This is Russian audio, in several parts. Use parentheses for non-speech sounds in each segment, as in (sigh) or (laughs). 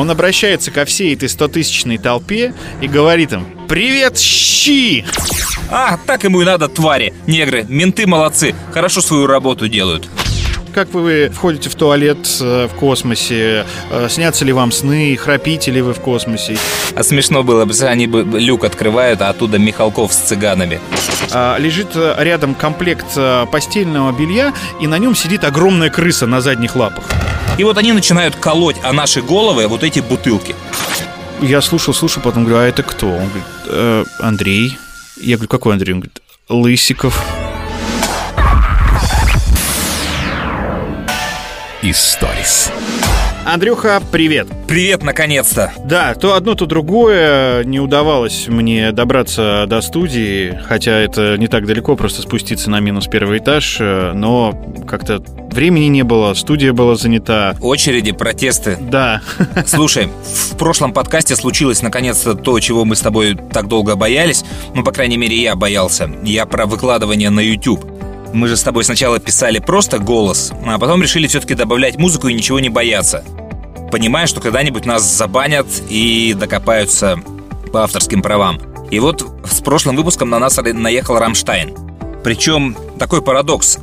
Он обращается ко всей этой 100-тысячной толпе и говорит им «Привет, щи!» А, так ему и надо, твари. Негры, менты молодцы, хорошо свою работу делают. Как вы входите в туалет э, в космосе? Э, Снятся ли вам сны? Храпите ли вы в космосе? А смешно было бы, они бы люк открывают, а оттуда Михалков с цыганами. А, Лежит э, рядом комплект постельного белья, и на нем сидит огромная крыса на задних лапах. И вот они начинают колоть о наши головы вот эти бутылки. Я слушал, слушал, потом говорю, а это кто? Он говорит, «Э, Андрей. Я говорю, какой Андрей? Он говорит, Лысиков. Историс. Андрюха, привет. Привет, наконец-то. Да, то одно, то другое. Не удавалось мне добраться до студии, хотя это не так далеко, просто спуститься на минус первый этаж, э, но как-то времени не было, студия была занята. Очереди, протесты. Да, (laughs) Слушай, в прошлом подкасте случилось наконец-то то, чего мы с тобой так долго боялись. Ну, по крайней мере, я боялся. Я про выкладывание на YouTube. Мы же с тобой сначала писали просто голос, а потом решили все-таки добавлять музыку и ничего не бояться. Понимая, что когда-нибудь нас забанят и докопаются по авторским правам. И вот с прошлым выпуском на нас наехал Рамштайн. Причем такой парадокс.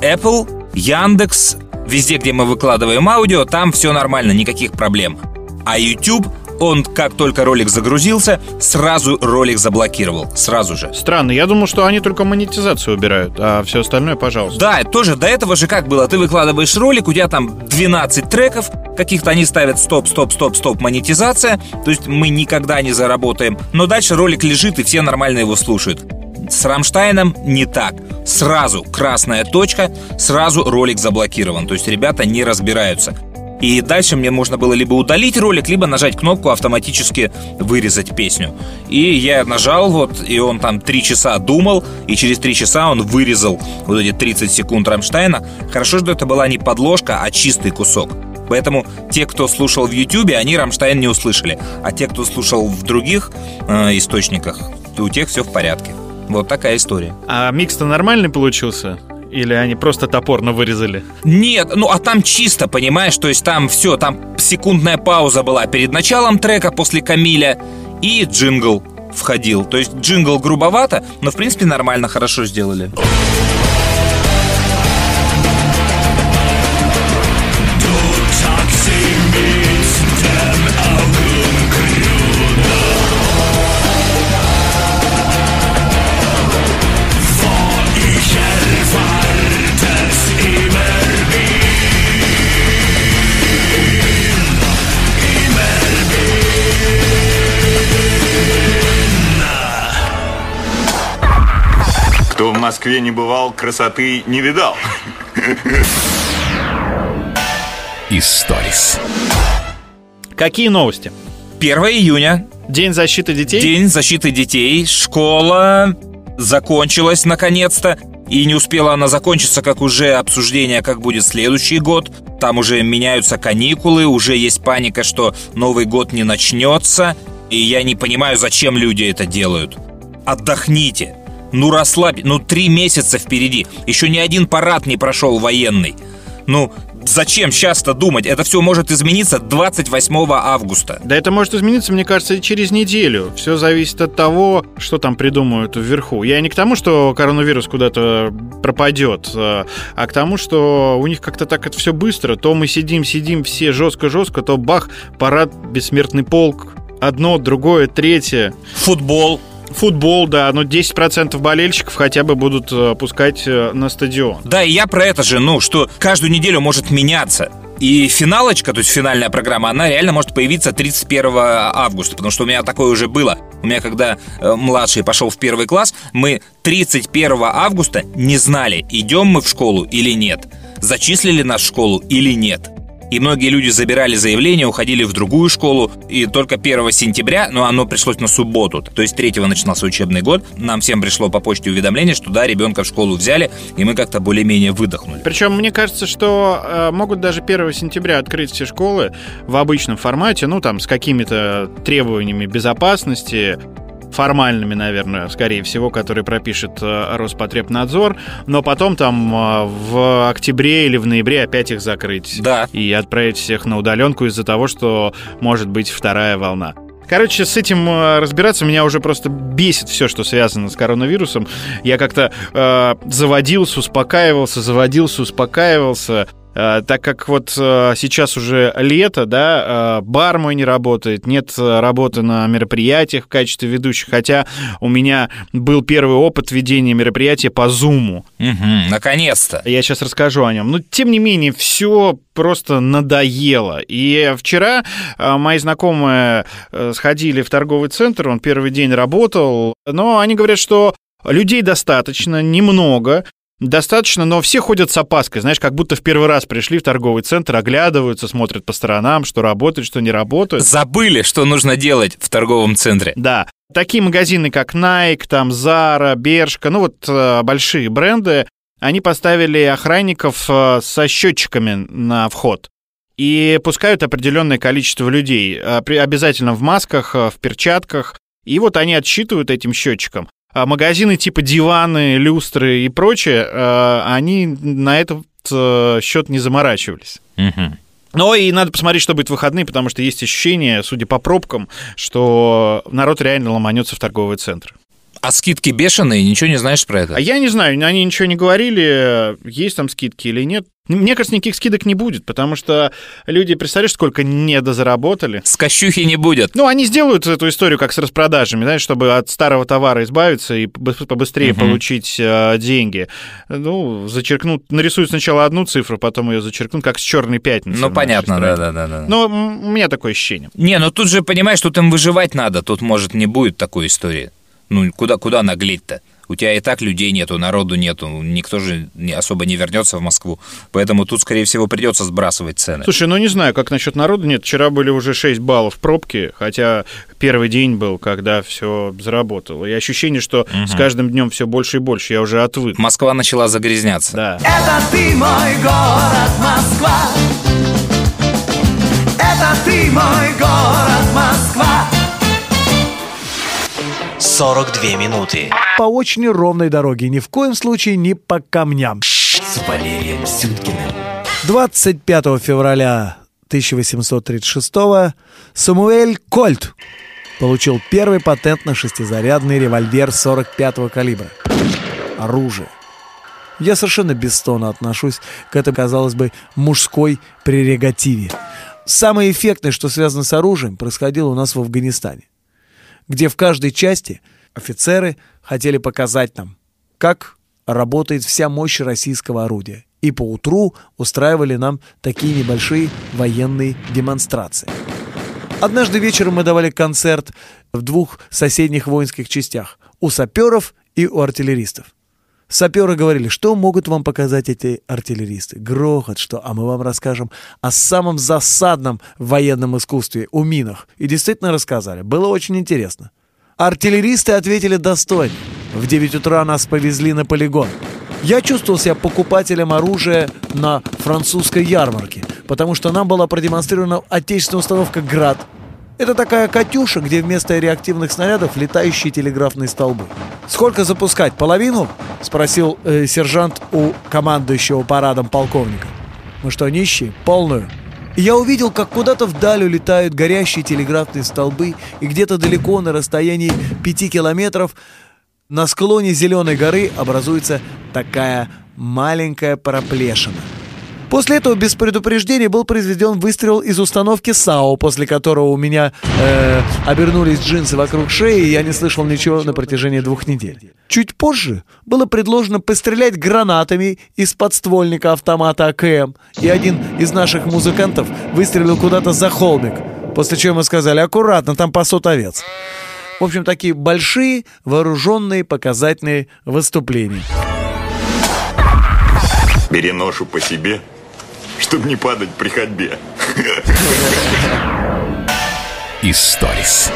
Apple, Яндекс, везде, где мы выкладываем аудио, там все нормально, никаких проблем. А YouTube, он как только ролик загрузился, сразу ролик заблокировал. Сразу же. странно. Я думал, что они только монетизацию убирают, а все остальное, пожалуйста. Да, тоже до этого же как было. Ты выкладываешь ролик, у тебя там 12 треков, каких-то они ставят стоп, стоп, стоп, стоп, монетизация. То есть мы никогда не заработаем. Но дальше ролик лежит, и все нормально его слушают. С Рамштайном не так. Сразу красная точка, сразу ролик заблокирован. То есть ребята не разбираются. И дальше мне можно было либо удалить ролик, либо нажать кнопку автоматически вырезать песню. И я нажал вот, и он там три часа думал, и через три часа он вырезал вот эти 30 секунд Рамштайна. Хорошо, что это была не подложка, а чистый кусок. Поэтому те, кто слушал в Ютубе, они Рамштайн не услышали. А те, кто слушал в других э, источниках, то у тех все в порядке. Вот такая история. А микс-то нормальный получился? Или они просто топорно вырезали? Нет, ну а там чисто, понимаешь, то есть там все, там секундная пауза была перед началом трека после Камиля и джингл входил. То есть джингл грубовато, но в принципе нормально, хорошо сделали. Москве не бывал, красоты не видал. (laughs) Историс. Какие новости? 1 июня, День защиты детей? День защиты детей, школа закончилась наконец-то. И не успела она закончиться, как уже обсуждение, как будет следующий год. Там уже меняются каникулы, уже есть паника, что Новый год не начнется. И я не понимаю, зачем люди это делают. Отдохните. Ну расслабь, ну три месяца впереди. Еще ни один парад не прошел военный. Ну, зачем сейчас-то думать? Это все может измениться 28 августа. Да это может измениться, мне кажется, и через неделю. Все зависит от того, что там придумают вверху. Я не к тому, что коронавирус куда-то пропадет, а а к тому, что у них как-то так это все быстро. То мы сидим, сидим все жестко-жестко, то бах, парад, бессмертный полк, одно, другое, третье. Футбол. Футбол, да, но 10% болельщиков хотя бы будут э, пускать э, на стадион. Да, и я про это же, ну, что каждую неделю может меняться. И финалочка, то есть финальная программа, она реально может появиться 31 августа, потому что у меня такое уже было. У меня, когда э, младший пошел в первый класс, мы 31 августа не знали, идем мы в школу или нет, зачислили нас в школу или нет. И многие люди забирали заявление, уходили в другую школу. И только 1 сентября, но оно пришлось на субботу, то есть 3 начинался учебный год, нам всем пришло по почте уведомление, что да, ребенка в школу взяли, и мы как-то более-менее выдохнули. Причем мне кажется, что э, могут даже 1 сентября открыть все школы в обычном формате, ну там с какими-то требованиями безопасности. Формальными, наверное, скорее всего, которые пропишет э, Роспотребнадзор, но потом там э, в октябре или в ноябре опять их закрыть. Да. И отправить всех на удаленку из-за того, что может быть вторая волна. Короче, с этим э, разбираться меня уже просто бесит все, что связано с коронавирусом. Я как-то э, заводился, успокаивался, заводился, успокаивался. Э, так как вот э, сейчас уже лето, да, э, бар мой не работает, нет работы на мероприятиях в качестве ведущих, хотя у меня был первый опыт ведения мероприятия по Зуму. Угу, наконец-то. Я сейчас расскажу о нем. Но тем не менее, все просто надоело. И вчера мои знакомые сходили в торговый центр, он первый день работал, но они говорят, что людей достаточно, немного, Достаточно, но все ходят с опаской, знаешь, как будто в первый раз пришли в торговый центр, оглядываются, смотрят по сторонам, что работает, что не работает. Забыли, что нужно делать в торговом центре. Да. Такие магазины, как Nike, там Zara, Bershka, ну вот э, большие бренды, они поставили охранников э, со счетчиками на вход и пускают определенное количество людей, э, обязательно в масках, в перчатках, и вот они отсчитывают этим счетчиком. А магазины типа диваны, люстры и прочее, э, они на этот э, счет не заморачивались. Угу. Но и надо посмотреть, что будет в выходные, потому что есть ощущение, судя по пробкам, что народ реально ломанется в торговый центр. А скидки бешеные, ничего не знаешь про это? А я не знаю, они ничего не говорили, есть там скидки или нет. Мне кажется, никаких скидок не будет, потому что люди, представляешь, сколько недозаработали. С кощухи не будет. Ну, они сделают эту историю как с распродажами, знаешь, чтобы от старого товара избавиться и побыстрее угу. получить э, деньги. Ну, зачеркнут, нарисуют сначала одну цифру, потом ее зачеркнут, как с черной пятницы. Ну, понятно, да-да-да. Но у меня такое ощущение. Не, ну тут же, понимаешь, тут им выживать надо, тут, может, не будет такой истории. Ну, куда, куда наглеть-то? У тебя и так людей нету, народу нету, никто же особо не вернется в Москву. Поэтому тут, скорее всего, придется сбрасывать цены. Слушай, ну не знаю, как насчет народу. Нет, вчера были уже 6 баллов пробки, хотя первый день был, когда все заработало. И ощущение, что угу. с каждым днем все больше и больше. Я уже отвык. Москва начала загрязняться. Да. Это ты мой город, Москва. Это ты мой город, Москва. 42 минуты. По очень ровной дороге, ни в коем случае не по камням. С Валерием Сюткиным. 25 февраля 1836 Самуэль Кольт получил первый патент на шестизарядный револьвер 45-го калибра. Оружие. Я совершенно бесстонно отношусь к этой, казалось бы, мужской прерогативе. Самое эффектное, что связано с оружием, происходило у нас в Афганистане где в каждой части офицеры хотели показать нам, как работает вся мощь российского орудия. И по утру устраивали нам такие небольшие военные демонстрации. Однажды вечером мы давали концерт в двух соседних воинских частях – у саперов и у артиллеристов. Саперы говорили, что могут вам показать эти артиллеристы. Грохот, что, а мы вам расскажем о самом засадном военном искусстве, у минах. И действительно рассказали. Было очень интересно. Артиллеристы ответили достойно. В 9 утра нас повезли на полигон. Я чувствовал себя покупателем оружия на французской ярмарке, потому что нам была продемонстрирована отечественная установка «Град», это такая «Катюша», где вместо реактивных снарядов летающие телеграфные столбы. «Сколько запускать? Половину?» — спросил э, сержант у командующего парадом полковника. «Мы что, нищие? Полную?» И я увидел, как куда-то вдаль улетают горящие телеграфные столбы, и где-то далеко, на расстоянии пяти километров, на склоне Зеленой горы образуется такая маленькая проплешина — После этого без предупреждения был произведен выстрел из установки САУ, после которого у меня э, обернулись джинсы вокруг шеи, и я не слышал ничего на протяжении двух недель. Чуть позже было предложено пострелять гранатами из подствольника автомата АКМ, и один из наших музыкантов выстрелил куда-то за холмик, после чего мы сказали «аккуратно, там пасут овец». В общем, такие большие, вооруженные, показательные выступления. Бери ношу по себе, чтобы не падать при ходьбе. Историс.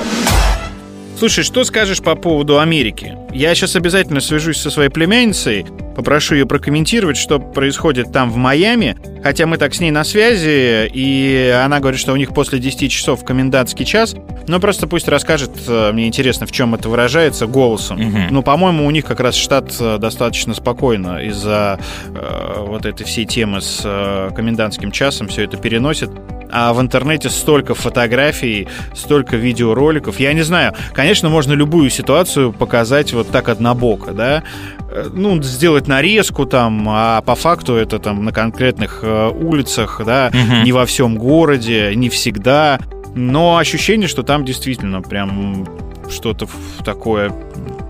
Слушай, что скажешь по поводу Америки? Я сейчас обязательно свяжусь со своей племянницей, попрошу ее прокомментировать, что происходит там в Майами, хотя мы так с ней на связи, и она говорит, что у них после 10 часов комендантский час, но просто пусть расскажет, э, мне интересно, в чем это выражается, голосом. Мгм. Ну, по-моему, у них как раз штат э, достаточно спокойно из-за э, вот этой всей темы с э, комендантским часом все это переносит. А в интернете столько фотографий, столько видеороликов. Я не знаю, конечно, можно любую ситуацию показать вот так однобоко, да? Э, Ну, сделать нарезку там, а по факту это там на конкретных э, улицах, да, Мгм. не во всем городе, не всегда. Но ощущение, что там действительно прям что-то такое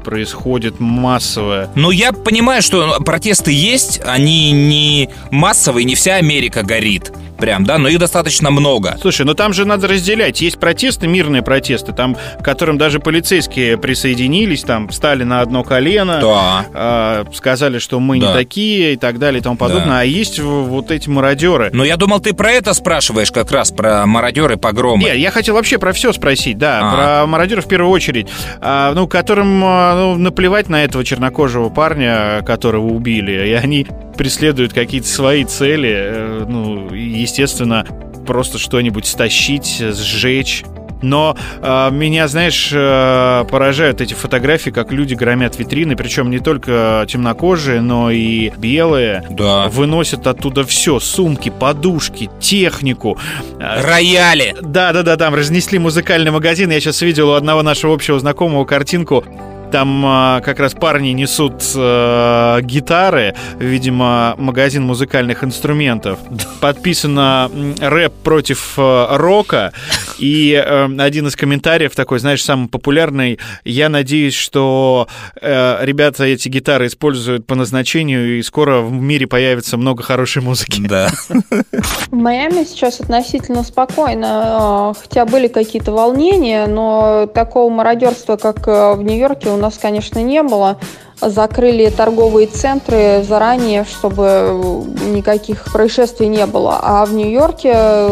происходит массовое. Ну, я понимаю, что протесты есть, они не массовые, не вся Америка горит. Прям, да, но их достаточно много. Слушай, ну там же надо разделять. Есть протесты, мирные протесты, там, к которым даже полицейские присоединились, там, встали на одно колено, Да. а, сказали, что мы не Да. такие и так далее и тому подобное. Да. А есть вот эти мародеры. Но я думал, ты про это спрашиваешь как раз, про мародеры, погромы. Не, я хотел вообще про все спросить, да, А. про мародеров в первую очередь, А, ну, которым а, ну, наплевать на этого чернокожего парня, которого убили, и они преследуют какие-то свои цели, э, ну, и, естественно, просто что-нибудь стащить, сжечь. Но а, меня, знаешь, э, поражают эти фотографии, как люди громят витрины, причем не только темнокожие, но и белые. Да. Выносят оттуда все, сумки, подушки, технику. А, Рояли. да, да, да, там разнесли музыкальный магазин. Я сейчас видел у одного нашего общего знакомого картинку. Там а, как раз парни несут э, гитары, видимо, магазин музыкальных инструментов. Подписано рэп против э, рока. И э, один из комментариев такой, знаешь, самый популярный. Я надеюсь, что э, ребята эти гитары используют по назначению, и скоро в мире появится много хорошей музыки. Да. В Майами сейчас относительно спокойно, э, хотя были какие-то волнения, но такого мародерства, как в Нью-Йорке, у нас, конечно, не было. Закрыли торговые центры заранее, чтобы э, никаких происшествий не было. А в Нью-Йорке э,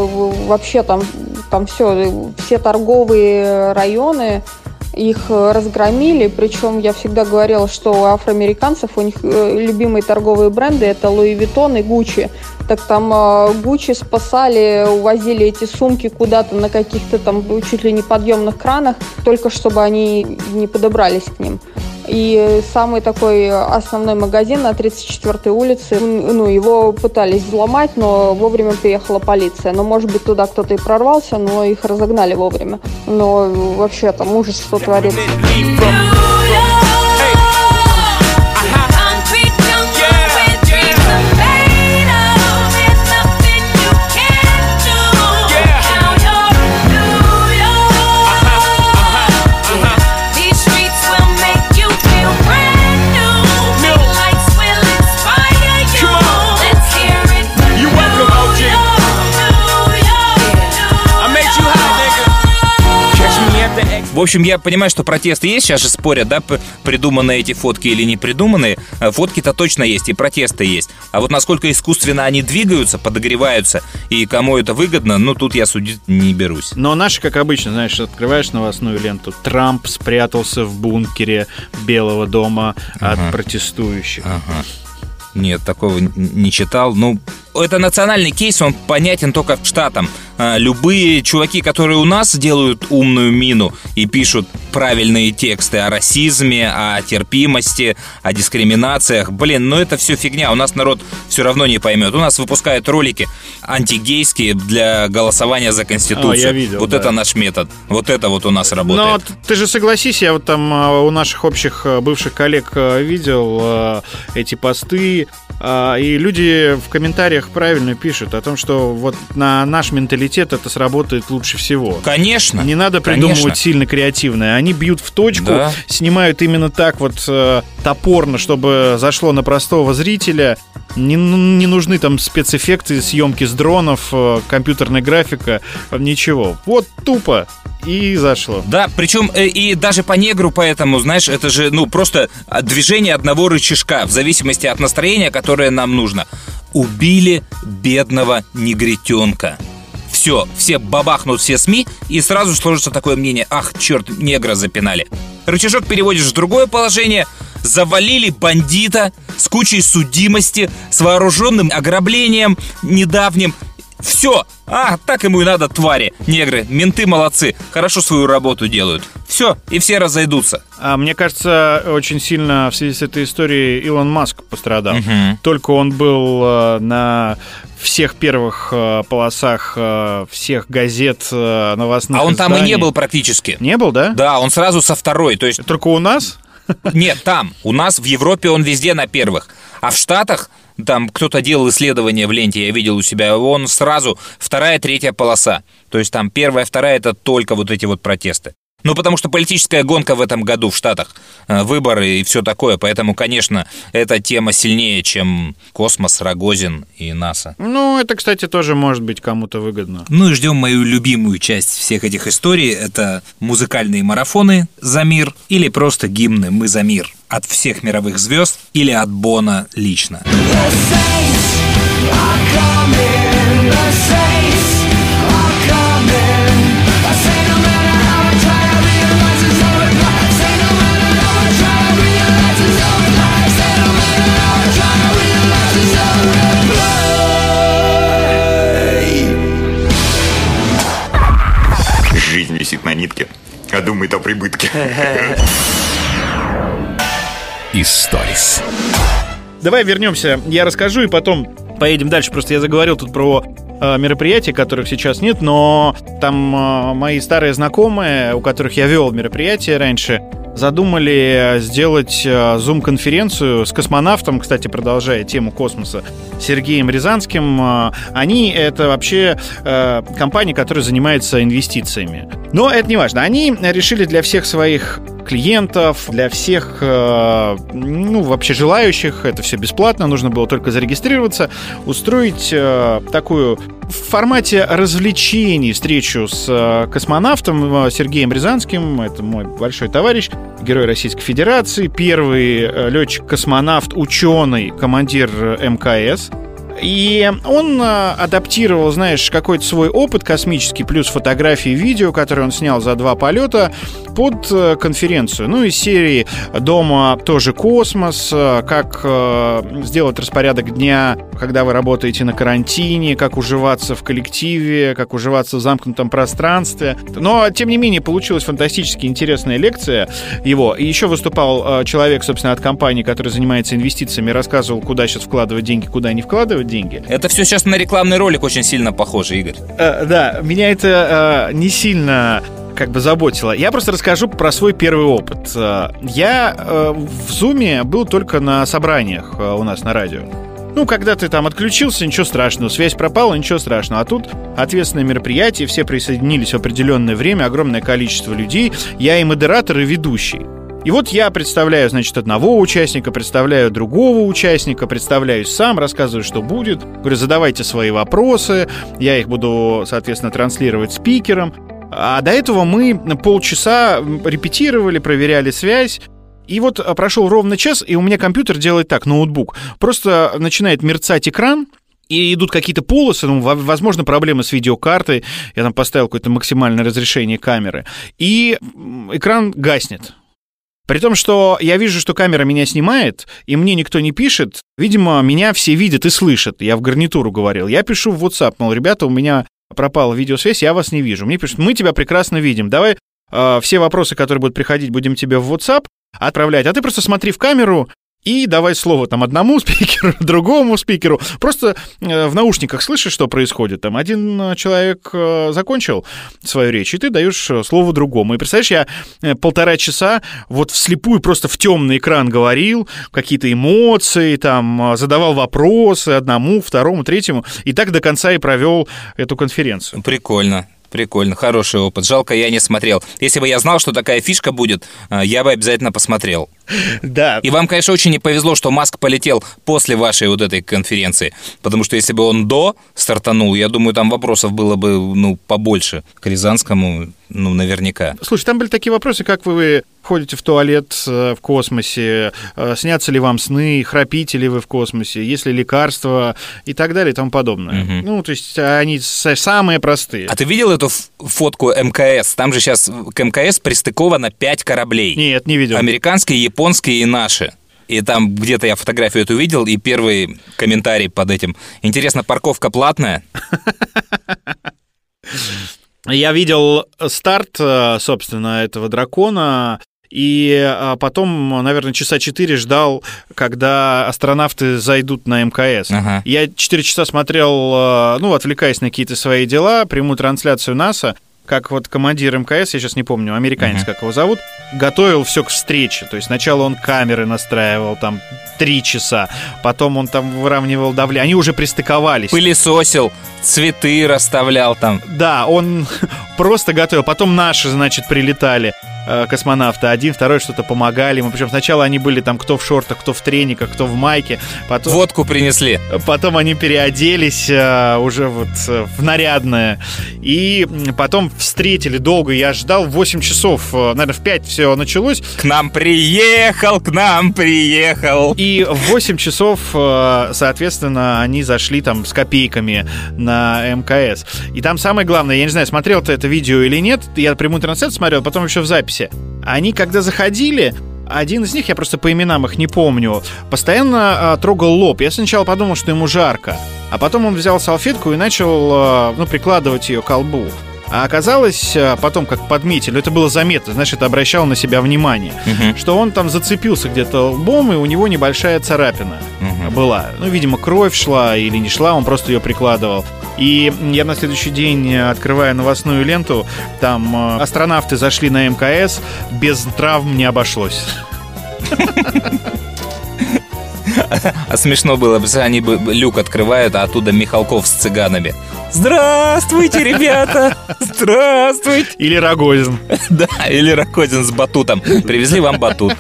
вообще там, там все, все торговые районы их э, разгромили, причем я всегда говорила, что у афроамериканцев у них э, любимые торговые бренды это Луи Виттон и Гуччи. Так там э, Гуччи спасали, увозили эти сумки куда-то на каких-то там чуть ли не подъемных кранах, только чтобы они не подобрались к ним. И самый такой основной магазин на 34-й улице, ну, его пытались взломать, но вовремя приехала полиция. Но, может быть, туда кто-то и прорвался, но их разогнали вовремя. Но вообще там ужас, что творится. В общем, я понимаю, что протесты есть, сейчас же спорят, да, придуманные эти фотки или не придуманные. Э, Фотки-то точно есть, и протесты есть. А вот насколько искусственно они двигаются, подогреваются, и кому это выгодно, ну, тут я судить не берусь. Но наши, как обычно, знаешь, открываешь новостную ленту. Трамп спрятался в бункере Белого дома от протестующих. Нет, такого не читал. Ну, это национальный кейс, он понятен только штатам. А, Любые чуваки, которые у нас делают умную мину и пишут правильные тексты о расизме, о терпимости, о дискриминациях, блин, ну это все фигня, у нас народ все равно не поймет. У нас выпускают ролики антигейские для голосования за Конституцию. А, я видел, вот да. это наш метод. Вот это вот у нас Но работает. т- ты же согласись, я вот там а, у наших общих а, бывших коллег видел эти посты, и люди в комментариях правильно пишут о том, что вот на наш менталитет это сработает лучше всего. Конечно. Не надо конечно. придумывать сильно креативное. Они бьют в точку, Да. снимают именно так вот э, топорно, чтобы зашло на простого зрителя. Не, ну, не нужны там спецэффекты, съемки с дронов, э, компьютерная графика, э, ничего. Вот тупо и зашло. Да, причем э, и даже по негру, поэтому, знаешь, это же, ну, просто а, движение одного рычажка, в зависимости от настроения, которое нам нужно. Убили бедного негритенка. Все, все бабахнут все СМИ, и сразу сложится такое мнение, ах, черт, негра запинали. рычажок переводишь в другое положение, завалили бандита с кучей судимости, с вооруженным ограблением недавним. Все. А, так ему и надо, твари. Негры, менты молодцы. Хорошо свою работу делают. Все, и все разойдутся. А мне кажется, очень сильно в связи с этой историей Илон Маск пострадал. Мгм. Только он был э, на всех первых э, полосах э, всех газет новостных А он там и не изданий. был практически. Не был, да? Да, он сразу со второй. То есть Только у нас? Нет, там. У нас в Европе он везде на первых. А в Штатах, там кто-то делал исследование в ленте, я видел у себя, он сразу вторая, третья полоса. То есть там первая, вторая это только вот эти вот протесты. Ну, потому что политическая гонка в этом году в Штатах, э, выборы и все такое, поэтому, конечно, эта тема сильнее, чем космос, Рогозин и НАСА. Ну, это, кстати, тоже может быть кому-то выгодно. Ну и ждем мою любимую часть всех этих историй. Это музыкальные марафоны «За мир» или просто гимны «Мы за мир» от всех мировых звезд или от Бона лично. Жизнь висит на нитке, а думает о прибытке. (laughs) Историс. Давай вернемся, я расскажу и потом поедем дальше. Просто я заговорил тут про э, мероприятия, которых сейчас нет, но там э, мои старые знакомые, у которых я вел мероприятия раньше, задумали сделать э, зум-конференцию с космонавтом, кстати, продолжая тему космоса, Сергеем Рязанским. Они — это вообще компания, которая занимается инвестициями. Но это не важно. Они решили для всех своих клиентов, для всех, ну, вообще желающих, это все бесплатно, нужно было только зарегистрироваться, устроить такую в формате развлечений встречу с э, космонавтом э, Сергеем Рязанским, это мой большой товарищ, герой Российской Федерации, первый э, летчик-космонавт, ученый, командир МКС. И он э, адаптировал, знаешь, какой-то свой опыт космический, плюс фотографии и видео, которые он снял за два полета, под э, конференцию. Ну, из серии «Дома тоже космос», э, как э, сделать распорядок дня, когда вы работаете на карантине, как уживаться в коллективе, как уживаться в замкнутом пространстве. Но, тем не менее, получилась фантастически интересная лекция его. И еще выступал человек, собственно, от компании, который занимается инвестициями, рассказывал, куда сейчас вкладывать деньги, куда не вкладывать деньги. Это все сейчас на рекламный ролик очень сильно похоже, Игорь. Э, да, меня это э, не сильно как бы заботило. Я просто расскажу про свой первый опыт. Э, Я э, в Зуме был только на собраниях э, у нас на радио. Ну, когда ты там отключился, ничего страшного, связь пропала, ничего страшного. А тут ответственное мероприятие, все присоединились в определенное время, огромное количество людей. Я и модератор, и ведущий. И вот я представляю, значит, одного участника, представляю другого участника, представляюсь сам, рассказываю, что будет. Говорю, задавайте свои вопросы, я их буду, соответственно, транслировать спикерам. А до этого мы полчаса репетировали, проверяли связь. И вот а, прошел ровно час, и у меня компьютер делает так, ноутбук. Просто начинает мерцать экран, и идут какие-то полосы, ну, во- возможно, проблемы с видеокартой. Я там поставил какое-то максимальное разрешение камеры. И экран гаснет. При том, что я вижу, что камера меня снимает, и мне никто не пишет. Видимо, меня все видят и слышат. Я в гарнитуру говорил. Я пишу в WhatsApp, мол, ребята, у меня пропала видеосвязь, я вас не вижу. Мне пишут, мы тебя прекрасно видим. Давай э, все вопросы, которые будут приходить, будем тебе в WhatsApp отправлять. А ты просто смотри в камеру и давай слово там одному (laughs) спикеру, другому спикеру. Просто э, в наушниках слышишь, что происходит. Там один э, человек э, закончил свою речь, и ты даешь слово другому. И представляешь, я полтора часа вот вслепую просто в темный экран говорил, какие-то эмоции, там, задавал вопросы одному, второму, третьему. И так до конца и провел эту конференцию. Прикольно. Прикольно, хороший опыт. Жалко, я не смотрел. Если бы я знал, что такая фишка будет, я бы обязательно посмотрел. (laughs) Да. И вам, конечно, очень не повезло, что Маск полетел после вашей вот этой конференции. Потому что если бы он до стартанул, я думаю, там вопросов было бы, ну, побольше к Рязанскому, ну, наверняка. Слушай, там были такие вопросы, как вы ходите в туалет э, в космосе, э, снятся ли вам сны, храпите ли вы в космосе, есть ли лекарства и так далее и тому подобное. Мгм. Ну, то есть они с- самые простые. А ты видел эту фотку МКС? Там же сейчас к МКС пристыковано 5 кораблей. Нет, не видел. Американские, японские и наши. И там где-то я фотографию эту видел, и первый комментарий под этим. Интересно, парковка платная? Я видел старт, э, собственно, этого дракона, и э, потом, наверное, часа четыре ждал, когда астронавты зайдут на МКС. Ага. Я четыре часа смотрел, э, ну, отвлекаясь на какие-то свои дела, прямую трансляцию НАСА, как вот командир МКС, я сейчас не помню, американец, Мгм. как его зовут, готовил все к встрече. То есть сначала он камеры настраивал там три часа, потом он там выравнивал давление. Они уже пристыковались. Пылесосил, цветы расставлял там. Да, он (laughs) просто готовил. Потом наши, значит, прилетали э, космонавты. Один, второй что-то помогали ему. Причем сначала они были там кто в шортах, кто в трениках, кто в майке. Потом, Водку принесли. потом они переоделись э, уже вот э, в нарядное. И потом встретили долго. Я ждал 8 часов. э, Наверное, в 5 все началось. К нам приехал, к нам приехал. И в 8 часов, э, соответственно, они зашли там с копейками на МКС. И там самое главное, я не знаю, смотрел ты это видео или нет, я прямую трансляцию смотрел, потом еще в записи. Они, когда заходили, один из них, я просто по именам их не помню, постоянно э, трогал лоб. Я сначала подумал, что ему жарко, а потом он взял салфетку и начал, э, ну, прикладывать ее к колбу. А оказалось, э, потом, как подметили, это было заметно, знаешь, это обращало на себя внимание, Мгм. что он там зацепился где-то лбом, и у него небольшая царапина Мгм. была. Ну, видимо, кровь шла или не шла, он просто ее прикладывал. И я на следующий день, э, открывая новостную ленту, там э, астронавты зашли на МКС, без травм не обошлось. (laughs) А смешно было, бы, они бы люк открывают, а оттуда Михалков с цыганами. Здравствуйте, ребята! Здравствуйте! Или Рогозин. (laughs) Да, или Ракозин с батутом. Привезли вам батут.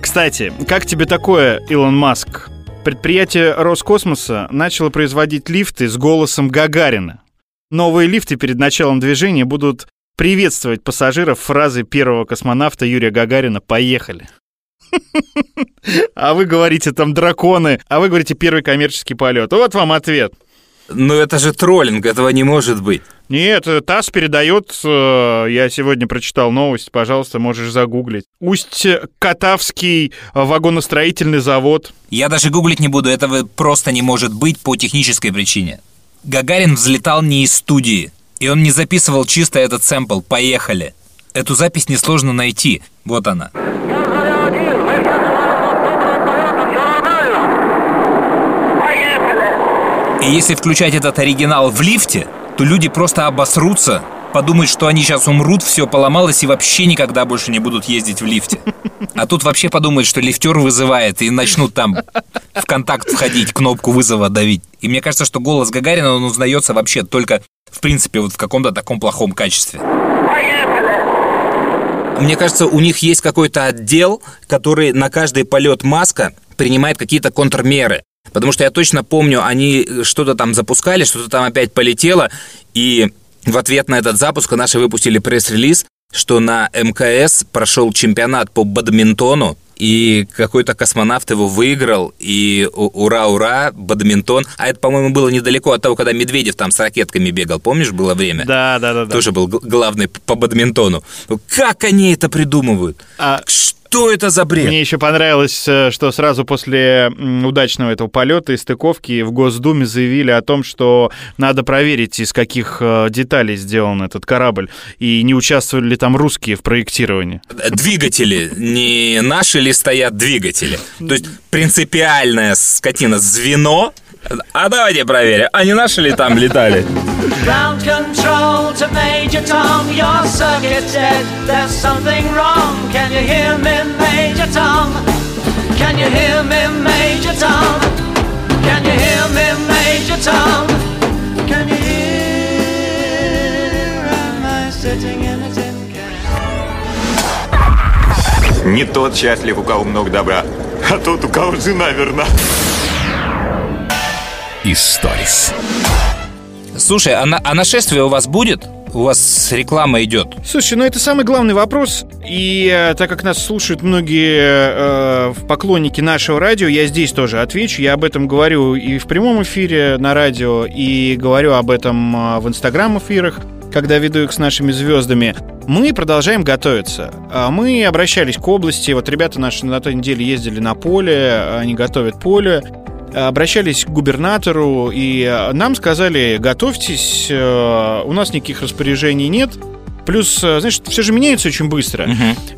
Кстати, как тебе такое, Илон Маск? Предприятие Роскосмоса начало производить лифты с голосом Гагарина. Новые лифты перед началом движения будут приветствовать пассажиров фразой первого космонавта Юрия Гагарина «Поехали». (laughs) А вы говорите там драконы, а вы говорите первый коммерческий полет. Вот вам ответ. Но это же троллинг, этого не может быть. Нет, э, ТАСС передает, э, я сегодня прочитал новость, пожалуйста, можешь загуглить. Усть-Катавский вагоностроительный завод. Я даже гуглить не буду, этого просто не может быть по технической причине. Гагарин взлетал не из студии, и он не записывал чисто этот сэмпл «Поехали». Эту запись несложно найти. Вот она. И если включать этот оригинал в лифте, то люди просто обосрутся, подумают, что они сейчас умрут, все поломалось и вообще никогда больше не будут ездить в лифте. А тут вообще подумают, что лифтер вызывает и начнут там в контакт входить, кнопку вызова давить. И мне кажется, что голос Гагарина, он узнается вообще только, в принципе, вот в каком-то таком плохом качестве. Мне кажется, у них есть какой-то отдел, который на каждый полет Маска принимает какие-то контрмеры. Потому что я точно помню, они что-то там запускали, что-то там опять полетело, и в ответ на этот запуск наши выпустили пресс-релиз, что на МКС прошел чемпионат по бадминтону, и какой-то космонавт его выиграл, и ура-ура, бадминтон. А это, по-моему, было недалеко от того, когда Медведев там с ракетками бегал. Помнишь, было время? Да, да, да, да. Тоже был г- главный по бадминтону. Ну, Как они это придумывают? А Что это за бред? Мне еще понравилось, э, что сразу после удачного этого полета и стыковки в Госдуме заявили о том, что надо проверить, из каких э, деталей сделан этот корабль, и не участвовали ли там русские в проектировании. Двигатели. Не наши ли стоят двигатели? То есть принципиальная скотина звено. А давайте проверим, а не наши ли там летали? Ground control to Major Tom, your circuit's dead. There's something wrong. Can you hear me, Major Tom? Can you hear me, Major Tom? Can you hear me, Major Tom? Can you hear? Am I sitting in a tin can? Не тот счастлив, у кого много добра, а тот, у кого жена верна. Историс. Слушай, а, на- а нашествие у вас будет? У вас реклама идет. Слушай, ну это самый главный вопрос. И э, так как нас слушают многие э, поклонники нашего радио, я здесь тоже отвечу. Я об этом говорю и в прямом эфире на радио, и говорю об этом э, в инстаграм-эфирах, когда веду их с нашими звездами. Мы продолжаем готовиться. А Мы обращались к области. Вот ребята наши на той неделе ездили на поле, они готовят поле обращались к губернатору, и э, нам сказали, готовьтесь, э, у нас никаких распоряжений нет. Плюс, э, знаешь, все же меняется очень быстро.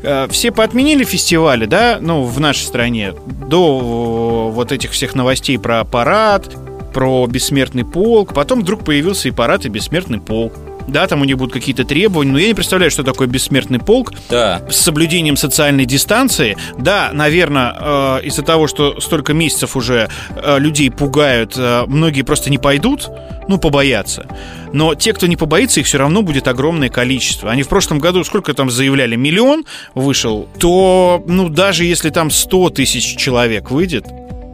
Э, Все поотменили фестивали, да, ну, в нашей стране, до вот этих всех новостей про парад, про бессмертный полк. Потом вдруг появился и парад, и бессмертный полк. Да, там у них будут какие-то требования, но я не представляю, что такое бессмертный полк Да. с соблюдением социальной дистанции. Да, наверное, из-за того, что столько месяцев уже э, людей пугают, э, многие просто не пойдут, ну, побоятся. Но те, кто не побоится, их все равно будет огромное количество. Они в прошлом году сколько там заявляли? Миллион вышел. То, ну, даже если там 100 тысяч человек выйдет,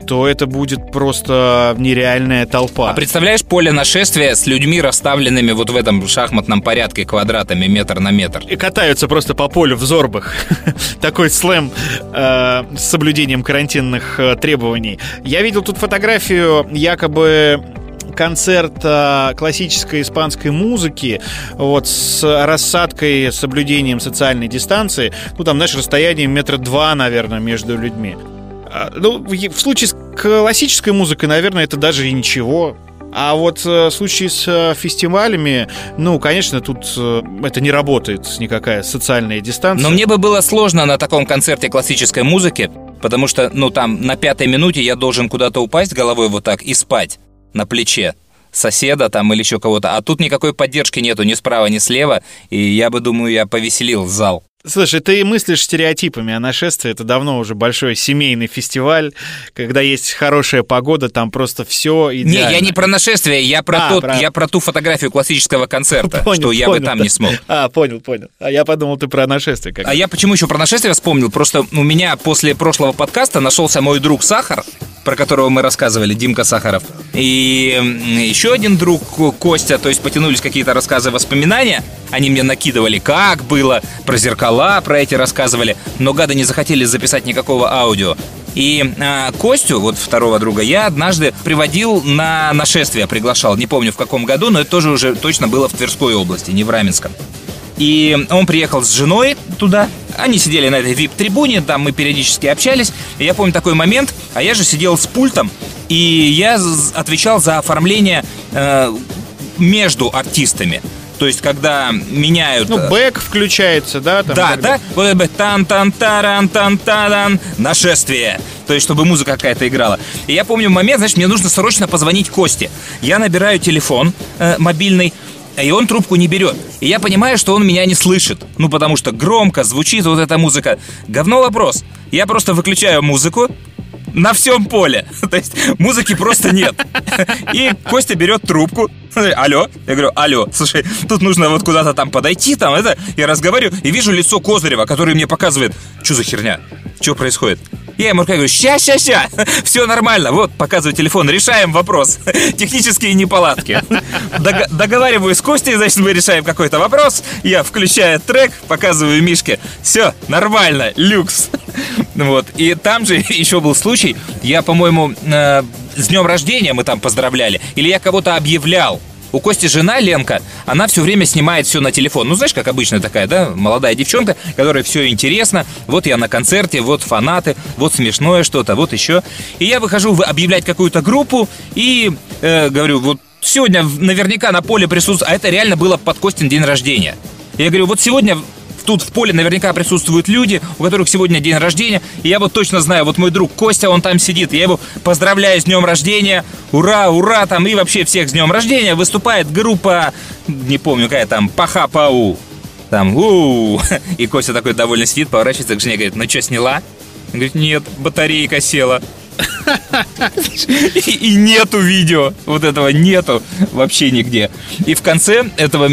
то это будет просто нереальная толпа. А представляешь поле нашествия с людьми, расставленными вот в этом шахматном порядке квадратами метр на метр? и катаются просто по полю в зорбах. (laughs) Такой слэм э, с соблюдением карантинных э, требований. Я видел тут фотографию якобы концерта классической испанской музыки вот с рассадкой, соблюдением социальной дистанции. Ну, там, знаешь, расстояние метра два, наверное, между людьми. А, Ну, в случае с классической музыкой, наверное, это даже и ничего. А вот э, в случае с э, фестивалями, ну, конечно, тут э, это не работает никакая социальная дистанция. Но мне бы было сложно на таком концерте классической музыки, потому что, ну, там на пятой минуте я должен куда-то упасть головой вот так и спать на плече соседа там или еще кого-то. А тут никакой поддержки нету ни справа, ни слева. И я бы, думаю, я повеселил зал. Слушай, ты мыслишь стереотипами, а нашествие это давно уже большой семейный фестиваль, когда есть хорошая погода, там просто все Не, идеально. я не про нашествие, я про, А, тот, про- я про ту фотографию классического концерта, (laughs) Понял, что я бы понял. там не смог. (laughs) А, понял, понял. А я подумал, ты про нашествие как А я почему еще про нашествие вспомнил? Просто у меня после прошлого подкаста нашелся мой друг Сахар, про которого мы рассказывали, Димка Сахаров. И еще один друг Ко- Костя, то есть потянулись какие-то рассказы, воспоминания. Они мне накидывали, как было, про зеркала, про эти рассказывали. Но гады не захотели записать никакого аудио. И а, Костю, вот второго друга, я однажды приводил на нашествие, приглашал. Не помню в каком году, но это тоже уже точно было в Тверской области, не в Раменском. И он приехал с женой туда. Они сидели на этой вип-трибуне, там мы периодически общались. И я помню такой момент, а я же сидел с пультом, и я отвечал за оформление э, между артистами. То есть, когда меняют... Ну, э, бэк включается, да? Там, да, да, вот это тан тан таран тан тадан нашествие. То есть, чтобы музыка какая-то играла. И я помню момент, знаешь, мне нужно срочно позвонить Косте. Я набираю телефон э, мобильный, и он трубку не берет. И я понимаю, что он меня не слышит. Ну, потому что громко звучит вот эта музыка. Говно вопрос. Я просто выключаю музыку, на всем поле. (laughs) То есть музыки просто нет. И Костя берет трубку. Алло. Я говорю, алло, слушай, тут нужно вот куда-то там подойти, там это. Я разговариваю и вижу лицо Козырева, который мне показывает, что за херня, что происходит. Я ему говорю, ща, ща, ща, (laughs) все нормально, вот, показываю телефон, решаем вопрос. (laughs) Технические неполадки. Дог- договариваюсь с Костей, значит, мы решаем какой-то вопрос. Я включаю трек, показываю Мишке. Все, нормально, люкс. Вот. И там же (laughs) еще был случай, я, по-моему, э, с днем рождения мы там поздравляли, или я кого-то объявлял. У Кости жена Ленка, она все время снимает все на телефон. Ну, знаешь, как обычно такая, да, молодая девчонка, которой все интересно. Вот я на концерте, вот фанаты, вот смешное что-то, вот еще. И я выхожу объявлять какую-то группу и э, говорю, вот сегодня наверняка на поле присутствует, а это реально было под Костин день рождения. Я говорю, вот сегодня тут в поле наверняка присутствуют люди, у которых сегодня день рождения. И я вот точно знаю, вот мой друг Костя, он там сидит. Я его поздравляю с днем рождения. Ура, ура, там и вообще всех с днем рождения. Выступает группа, не помню, какая там, Паха-Пау. Там, у (laughs) И Костя такой довольно сидит, поворачивается к жене говорит, ну что, сняла? Говорит, нет, батарейка села. И, нету видео. Вот этого нету вообще нигде. И в конце этого,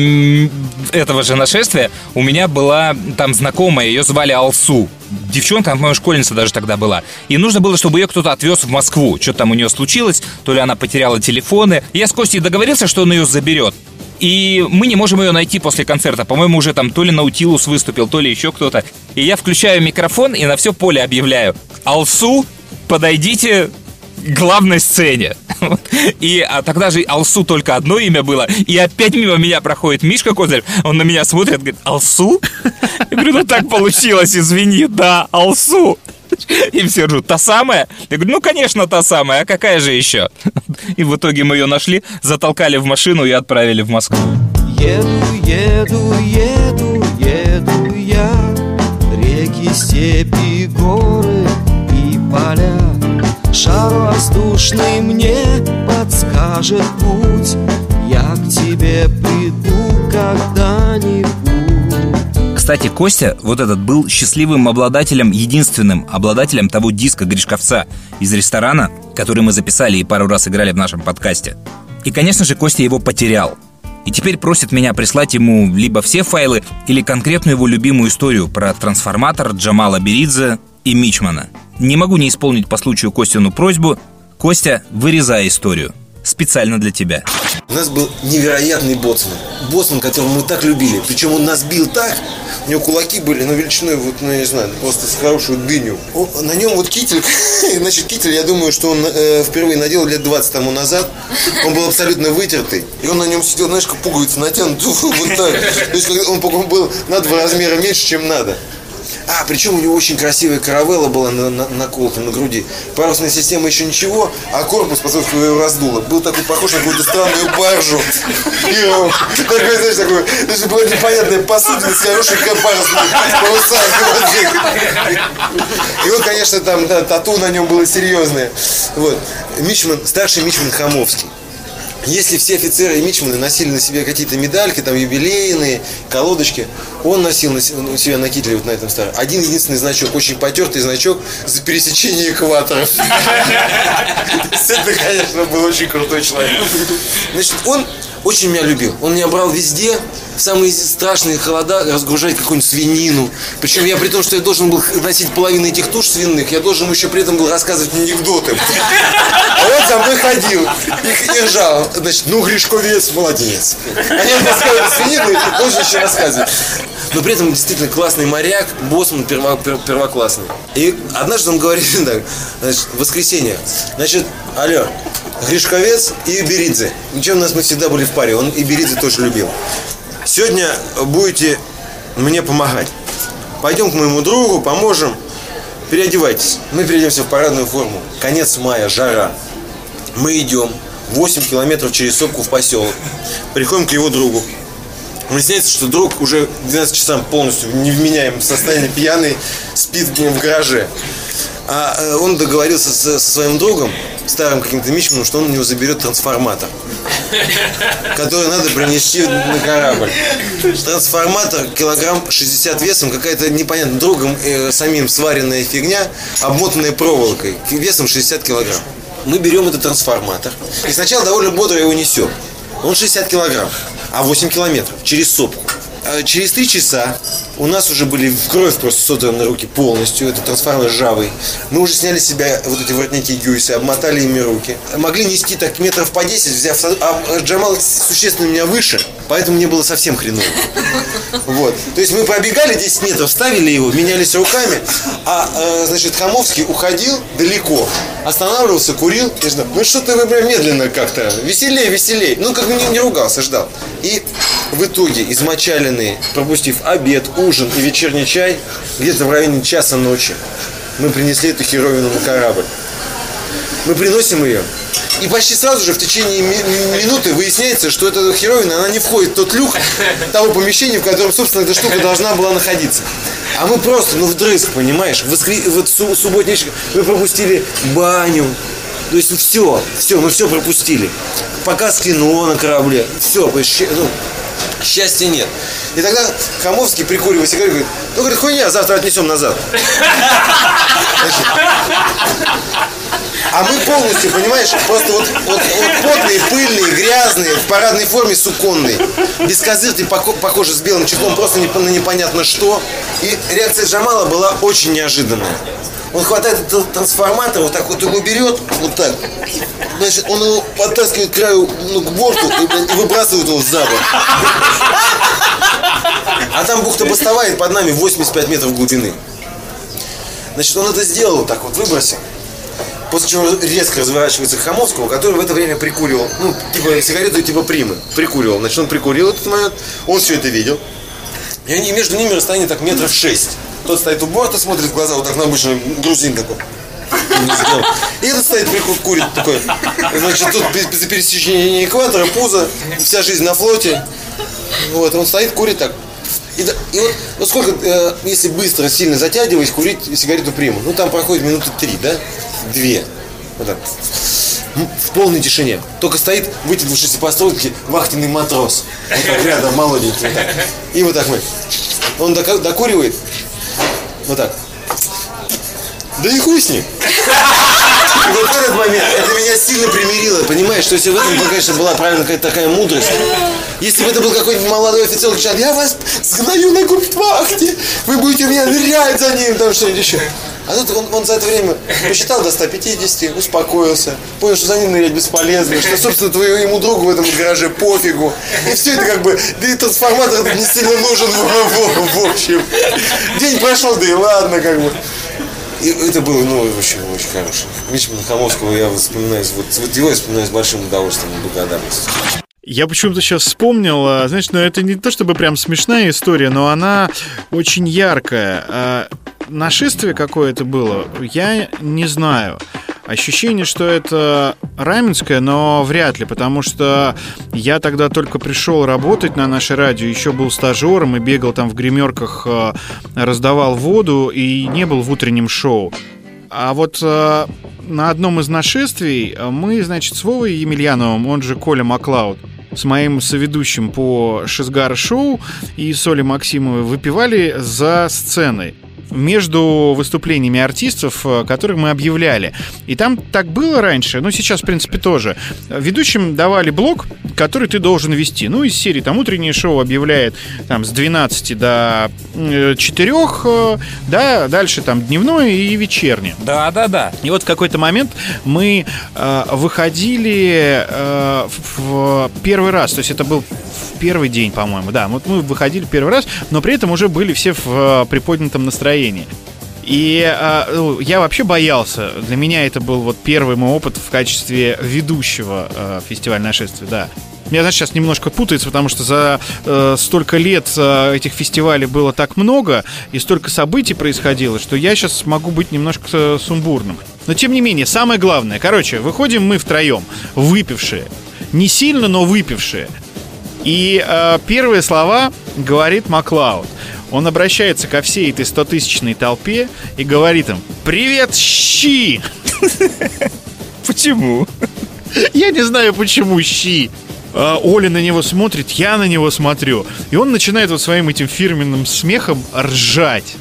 этого же нашествия у меня была там знакомая, ее звали Алсу. Девчонка, по-моему, школьница даже тогда была. И нужно было, чтобы ее кто-то отвез в Москву. Что там у нее случилось, то ли она потеряла телефоны. Я с Костей договорился, что он ее заберет. И мы не можем ее найти после концерта. По-моему, уже там то ли Наутилус выступил, то ли еще кто-то. И я включаю микрофон и на все поле объявляю. Алсу, подойдите главной сцене. (laughs) И а тогда же Алсу только одно имя было. И опять мимо меня проходит Мишка Козырев. Он на меня смотрит, говорит, Алсу? (laughs) Я говорю, ну так получилось, извини, да, Алсу. И все ржут, та самая? Я говорю, ну, конечно, та самая, а какая же еще? И в итоге мы ее нашли, затолкали в машину и отправили в Москву. Еду, еду, еду, еду я Реки, степи, горы поля Шар воздушный мне подскажет путь Я к тебе приду когда-нибудь Кстати, Костя, вот этот, был счастливым обладателем, единственным обладателем того диска Гришковца из ресторана, который мы записали и пару раз играли в нашем подкасте. И, конечно же, Костя его потерял. И теперь просит меня прислать ему либо все файлы, или конкретную его любимую историю про трансформатор Джамала Беридзе и Мичмана. Не могу не исполнить по случаю Костину просьбу. Костя, вырезай историю. Специально для тебя. У нас был невероятный боцман. Боцман, которого мы так любили. Причем он нас бил так, у него кулаки были, ну, величиной, вот, ну, я не знаю, просто с хорошую дыню. Он- на нем вот китель, (laughs) значит, китель, я думаю, что он э, впервые надел лет 20 тому назад. Он был абсолютно вытертый. И он на нем сидел, знаешь, как пуговица натянут, (laughs) вот так. То есть он по-моему, был на два размера меньше, чем надо. А, причем у него очень красивая каравелла была на, на, наколота на груди. Парусная система еще ничего, а корпус, поскольку его раздуло, был такой похож на какую-то странную баржу. Он такой, знаешь, такой, даже была непонятная посудина с хорошей парусными парусами. И он, конечно, там тату на нем было серьезное. Вот. Мичман, старший Мичман Хамовский. Если все офицеры и мичманы носили на себе какие-то медальки, там юбилейные, колодочки, он носил на се- у себя на кителе вот на этом старом. Один единственный значок, очень потертый значок за пересечение экватора. (laughs) Это, конечно, был очень крутой человек. Значит, он очень меня любил. Он меня брал везде, в самые страшные холода, разгружать какую-нибудь свинину. Причем я при том, что я должен был носить половину этих туш свиных, я должен еще при этом был рассказывать анекдоты. А он за мной ходил и, и ржал. Значит, ну, Гришковец, молодец. А я рассказываю свинину, и он же еще рассказывает. Но при этом действительно классный моряк, боссман перво- пер- первоклассный. И однажды он говорит так, значит, воскресенье, значит, алло, Гришковец и Беридзе. Причем у нас мы всегда были в паре, он и Беридзе тоже любил. Сегодня будете мне помогать. Пойдем к моему другу, поможем. Переодевайтесь. Мы переоденемся в парадную форму. Конец мая, жара. Мы идем 8 километров через сопку в поселок. Приходим к его другу. Выясняется, что друг уже к 12 часам полностью в невменяемом состоянии пьяный спит в гараже. А э, он договорился со, со своим другом, старым каким-то мичманом, что он у него заберет трансформатор, который надо принести на корабль. Трансформатор килограмм 60 весом, какая-то непонятно другом э, самим сваренная фигня, обмотанная проволокой, весом 60 килограмм. Мы берем этот трансформатор и сначала довольно бодро его несем. Он 60 килограмм, а 8 километров через сопку. А Через три часа у нас уже были в кровь просто содраны руки полностью, это трансформер ржавый. Мы уже сняли с себя вот эти воротники Гюйса, обмотали ими руки. Могли нести так метров по 10, взяв... со- А Джамал существенно меня выше, поэтому мне было совсем хреново. Вот. То есть мы пробегали 10 метров, ставили его, менялись руками, а, э, значит, Хамовский уходил далеко, останавливался, курил, и ждал. Ну что ты вы прям медленно как-то, веселее, веселее. Ну, как бы не, не ругался, ждал. И в итоге, измочаленные, пропустив обед, ужин и вечерний чай, где-то в районе часа ночи, мы принесли эту херовину на корабль. Мы приносим ее. И почти сразу же в течение ми- ми- минуты выясняется, что эта херовина, она не входит в тот люк того помещения, в котором, собственно, эта штука должна была находиться. А мы просто, ну, вдрызг, понимаешь, воскре... вот су- субботний мы пропустили баню, то есть все, все, мы все пропустили. Показ кино на корабле, все, ну, счастья нет. И тогда Хамовский, прикуривая сигарету, говорит, ну, говорит, хуйня, завтра отнесем назад. А мы полностью, понимаешь, просто вот, вот, вот потные, пыльные, грязные, в парадной форме суконной. Без козырки, похоже с белым числом, просто на непонятно что. И реакция Джамала была очень неожиданная. Он хватает этот трансформатор, вот так вот его берет, вот так. Значит, он его подтаскивает к краю, ну, к борту и, и выбрасывает его за борт. А там бухта бастовая под нами 85 метров глубины. Значит, он это сделал так вот, выбросил. После чего резко разворачивается к Хамовскому, который в это время прикуривал, ну, типа сигарету типа примы. Прикуривал. Значит, он прикурил этот момент, он все это видел. И они между ними расстояние так метров шесть. Тот стоит у борта, смотрит в глаза, вот так на обычный грузин такой. И этот стоит, прику- курит такой. Значит, тут без пересечения экватора, пузо, вся жизнь на флоте. Вот, он стоит, курит так. И, и вот, вот сколько, э, если быстро, сильно затягиваясь, курить сигарету приму, ну там проходит минуты три, да? Две. Вот так. В полной тишине. Только стоит, вытянувшись по струнке, вахтенный матрос. Вот так рядом, молоденький. Вот так. И вот так мы. Он докуривает. Вот так. Да и хуй с ним. (laughs) И вот этот момент это меня сильно примирило, понимаешь, что если в этом, конечно, была правильно какая-то такая мудрость. Если бы это был какой-нибудь молодой офицер, кричал, я вас сгною на губтвахте, вы будете у меня нырять за ним, там что-нибудь еще. А тут он, он за это время посчитал до 150, успокоился, понял, что за ним нырять бесполезно, что, собственно, твоему другу в этом гараже пофигу. И все это как бы, да и трансформатор не сильно нужен в, в- в общем. День прошел, да и ладно, как бы. И это было, ну, очень, очень хорошо. Мичмана Хамовского я вспоминаю, вот, вот его я вспоминаю с большим удовольствием и благодарностью. Я почему-то сейчас вспомнил, а, знаешь, ну это не то чтобы прям смешная история, но она очень яркая. А, Нашествие какое-то было, я не знаю. Ощущение, что это Раменское, но вряд ли, потому что я тогда только пришел работать на наше радио, еще был стажером и бегал там в гримерках, а, раздавал воду и не был в утреннем шоу. А вот э, на одном из нашествий э, мы, значит, с Вовой Емельяновым, он же Коля Маклауд, с моим соведущим по Шизгар-шоу и Соли Максимовой выпивали за сценой между выступлениями артистов, э, которых мы объявляли. И там так было раньше, ну сейчас, в принципе, тоже. Ведущим давали блок, который ты должен вести. Ну, из серии там утреннее шоу объявляет там с 12 до э, 4, э, да, дальше там дневное и вечернее. Да, да, да. И вот в какой-то момент мы э, выходили э, в, в первый раз, то есть это был первый день, по-моему, да, вот мы выходили первый раз, но при этом уже были все в э, приподнятом настроении. И э, ну, я вообще боялся. Для меня это был вот первый мой опыт в качестве ведущего э, фестиваля нашествия, да. Меня, знаешь, сейчас немножко путается, потому что за э, столько лет э, этих фестивалей было так много, и столько событий происходило, что я сейчас могу быть немножко э, сумбурным. Но тем не менее, самое главное, короче, выходим мы втроем, выпившие. Не сильно, но выпившие. И э, первые слова говорит Маклауд. Он обращается ко всей этой стотысячной толпе и говорит им «Привет, щи!» Почему? Я не знаю, почему щи. А, Оля на него смотрит, я на него смотрю. И он начинает вот своим этим фирменным смехом ржать.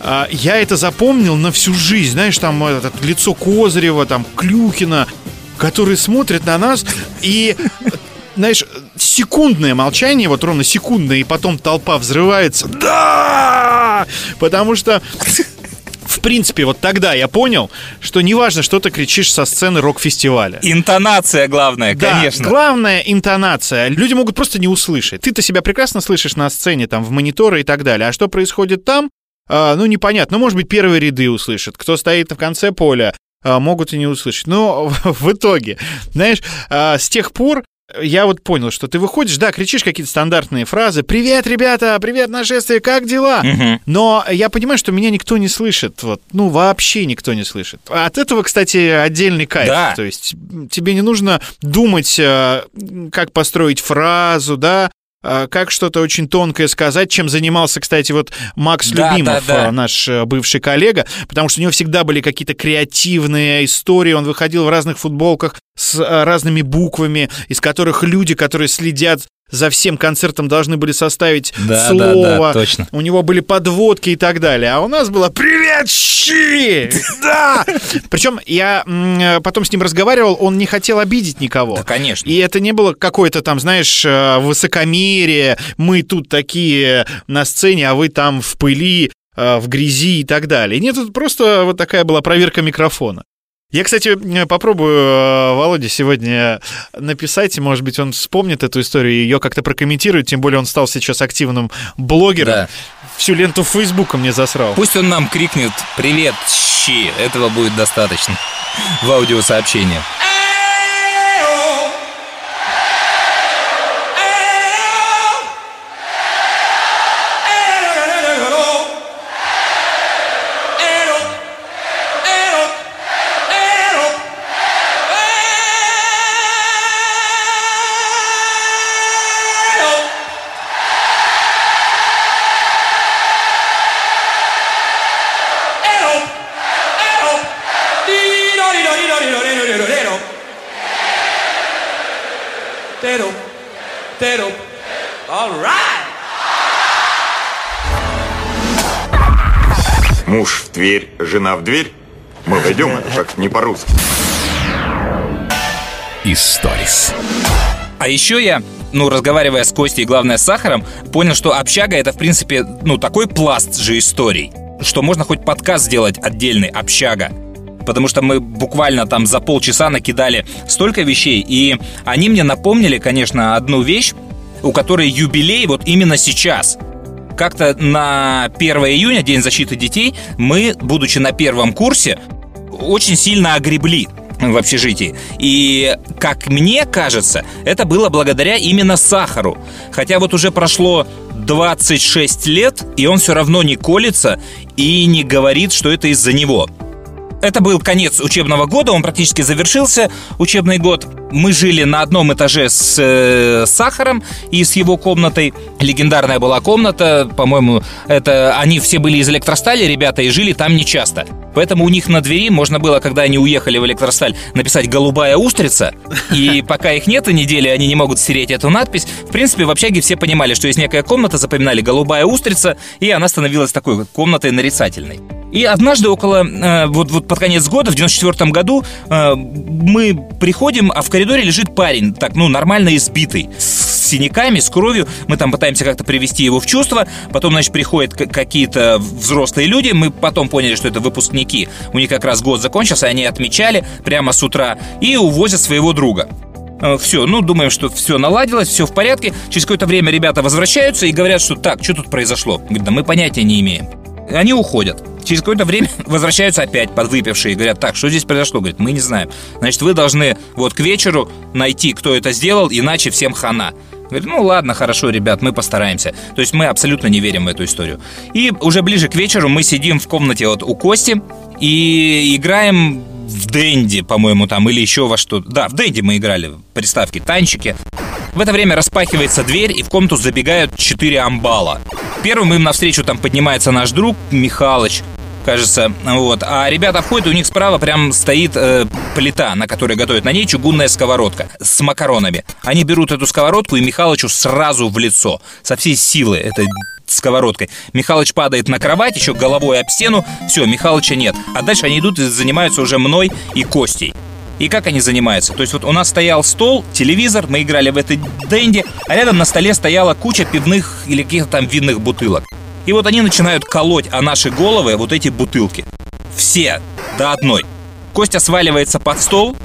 А, Я это запомнил на всю жизнь. Знаешь, там этот, лицо Козырева, там Клюкина, которые смотрят на нас и знаешь, секундное молчание, вот ровно секундное, и потом толпа взрывается. Да! Потому что в принципе, вот тогда я понял, что неважно, что ты кричишь со сцены рок-фестиваля. Интонация главная, Да, конечно. главная интонация. Люди могут просто не услышать. Ты-то себя прекрасно слышишь на сцене, там, в мониторы и так далее. А что происходит там, а, ну, непонятно. Ну, может быть, первые ряды услышат. Кто стоит в конце поля, а, могут и не услышать. Но (laughs) в итоге, знаешь, а, с тех пор я вот понял, что ты выходишь, да, кричишь какие-то стандартные фразы. «Привет, ребята! Привет, нашествие! Как дела?» Мгм. Но я понимаю, что меня никто не слышит. Вот, ну, вообще никто не слышит. От этого, кстати, отдельный кайф. Да. То есть тебе не нужно думать, э, как построить фразу, да, как что-то очень тонкое сказать, чем занимался, кстати, вот Макс Да, Любимов, да, да. э, наш э, бывший коллега, потому что у него всегда были какие-то креативные истории, он выходил в разных футболках с э, разными буквами, из которых люди, которые следят за всем концертом должны были составить Да, слово. да, да, точно. У него были подводки и так далее. А у нас было «Привет, щи!» (laughs) Да! Причем я м, потом с ним разговаривал, он не хотел обидеть никого. Да, конечно. И это не было какое-то там, знаешь, э, высокомерие. Мы тут такие на сцене, а вы там в пыли, э, в грязи и так далее. Нет, тут просто вот такая была проверка микрофона. Я, кстати, э, попробую э, Володе сегодня написать, и, может быть, он вспомнит эту историю и ее как-то прокомментирует, тем более он стал сейчас активным блогером. Да. Всю ленту Фейсбука мне засрал. Пусть он нам крикнет «Привет, щи!» Этого будет достаточно в аудиосообщении. Жена в дверь. Мы войдем, это как не по-русски. Историс. А еще я, ну, разговаривая с Костей и, главное, с Сахаром, понял, что общага — это, в принципе, ну, такой пласт же историй, что можно хоть подкаст сделать отдельный «Общага». Потому что мы буквально там за полчаса накидали столько вещей, и они мне напомнили, конечно, одну вещь, у которой юбилей вот именно сейчас. Как-то на 1 июня, День защиты детей, мы, будучи на первом курсе, очень сильно огребли в общежитии. И, как мне кажется, это было благодаря именно сахару. Хотя вот уже прошло 26 лет, и он все равно не колется и не говорит, что это из-за него. Это был конец учебного года, он практически завершился, учебный год. Мы жили на одном этаже с э, Сахаром и с его комнатой. Легендарная была комната, по-моему, это они все были из электростали, ребята, и жили там нечасто. Поэтому у них на двери можно было, когда они уехали в электросталь, написать «голубая устрица». И пока их нет недели, они не могут стереть эту надпись. В принципе, в общаге все понимали, что есть некая комната, запоминали «голубая устрица», и она становилась такой комнатой нарицательной. И однажды около, э, вот, вот под конец года, в 94 году, э, мы приходим, а в коридоре лежит парень, так, ну, нормально избитый, с синяками, с кровью. Мы там пытаемся как-то привести его в чувство. Потом, значит, приходят какие-то взрослые люди. Мы потом поняли, что это выпускники. У них как раз год закончился, они отмечали прямо с утра и увозят своего друга. Все, ну, думаем, что все наладилось, все в порядке. Через какое-то время ребята возвращаются и говорят, что так, что тут произошло? Говорят, да мы понятия не имеем. Они уходят. Через какое-то время (laughs) возвращаются опять подвыпившие и говорят, так, что здесь произошло? Говорят, мы не знаем. Значит, вы должны вот к вечеру найти, кто это сделал, иначе всем хана. Говорит, ну ладно, хорошо, ребят, мы постараемся. То есть мы абсолютно не верим в эту историю. И уже ближе к вечеру мы сидим в комнате вот у Кости и играем в Дэнди, по-моему, там, или еще во что. Да, в Дэнди мы играли, приставки, танчики. В это время распахивается дверь, и в комнату забегают четыре амбала. Первым им навстречу там поднимается наш друг Михалыч, кажется, вот. А ребята входят, у них справа прям стоит э, плита, на которой готовят. На ней чугунная сковородка с макаронами. Они берут эту сковородку и Михалычу сразу в лицо. Со всей силы этой сковородкой. Михалыч падает на кровать, еще головой об стену. Все, Михалыча нет. А дальше они идут и занимаются уже мной и Костей. И как они занимаются? То есть вот у нас стоял стол, телевизор, мы играли в этой дэнди, а рядом на столе стояла куча пивных или каких-то там винных бутылок. И вот они начинают колоть о наши головы вот эти бутылки. Все до одной. Костя сваливается под стол,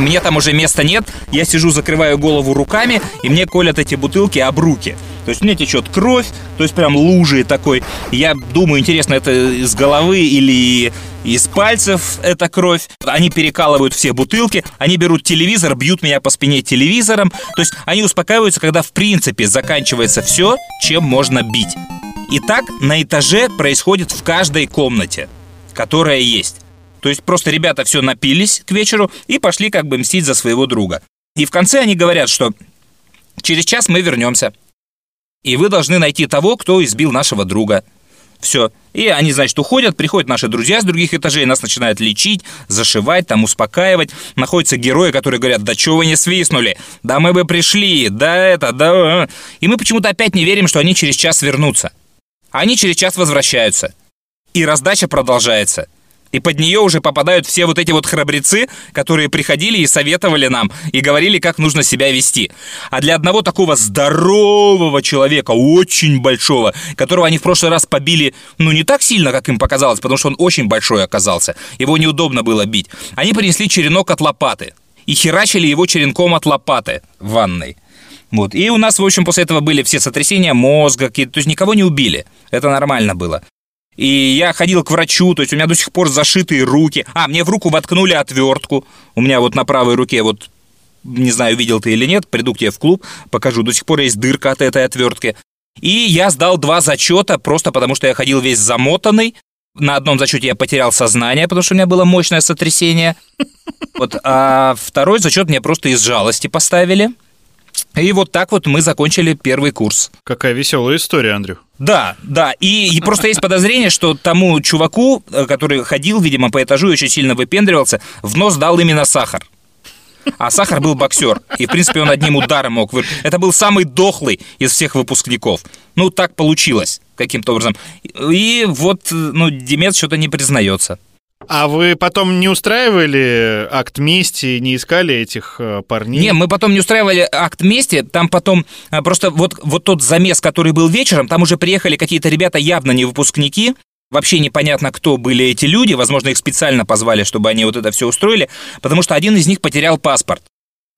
мне там уже места нет, я сижу, закрываю голову руками, и мне колят эти бутылки об руки. То есть мне течет кровь, то есть прям лужи такой. Я думаю, интересно, это из головы или из пальцев эта кровь. Они перекалывают все бутылки, они берут телевизор, бьют меня по спине телевизором. То есть они успокаиваются, когда в принципе заканчивается все, чем можно бить. И так на этаже происходит в каждой комнате, которая есть. То есть просто ребята все напились к вечеру и пошли как бы мстить за своего друга. И в конце они говорят, что через час мы вернемся. И вы должны найти того, кто избил нашего друга. Все. И они, значит, уходят, приходят наши друзья с других этажей, нас начинают лечить, зашивать, там, успокаивать. Находятся герои, которые говорят, да чего вы не свистнули? Да мы бы пришли, да это, да... И мы почему-то опять не верим, что они через час вернутся. Они через час возвращаются. И раздача продолжается. И под нее уже попадают все вот эти вот храбрецы, которые приходили и советовали нам, и говорили, как нужно себя вести. А для одного такого здорового человека, очень большого, которого они в прошлый раз побили, ну, не так сильно, как им показалось, потому что он очень большой оказался, его неудобно было бить, они принесли черенок от лопаты и херачили его черенком от лопаты в ванной. Вот. И у нас, в общем, после этого были все сотрясения мозга, какие-то, то есть никого не убили. Это нормально было. И я ходил к врачу, то есть у меня до сих пор зашитые руки. А, мне в руку воткнули отвертку. У меня вот на правой руке вот не знаю, видел ты или нет, приду к тебе в клуб, покажу. До сих пор есть дырка от этой отвертки. И я сдал два зачета, просто потому что я ходил весь замотанный. На одном зачете я потерял сознание, потому что у меня было мощное сотрясение. Вот, а второй зачет мне просто из жалости поставили. И вот так вот мы закончили первый курс. Какая веселая история, Андрю. Да, да, и, и просто есть подозрение, что тому чуваку, э, который ходил, видимо, по этажу и очень сильно выпендривался, в нос дал именно сахар. А Сахар был боксер, и, в принципе, он одним ударом мог вы... Это был самый дохлый из всех выпускников. Ну, так получилось каким-то образом. И вот, ну, Демец что-то не признается. А вы потом не устраивали акт мести, не искали этих э, парней? Не, мы потом не устраивали акт мести, там потом э, просто вот, вот тот замес, который был вечером, там уже приехали какие-то ребята явно не выпускники, Вообще непонятно, кто были эти люди. Возможно, их специально позвали, чтобы они вот это все устроили, потому что один из них потерял паспорт.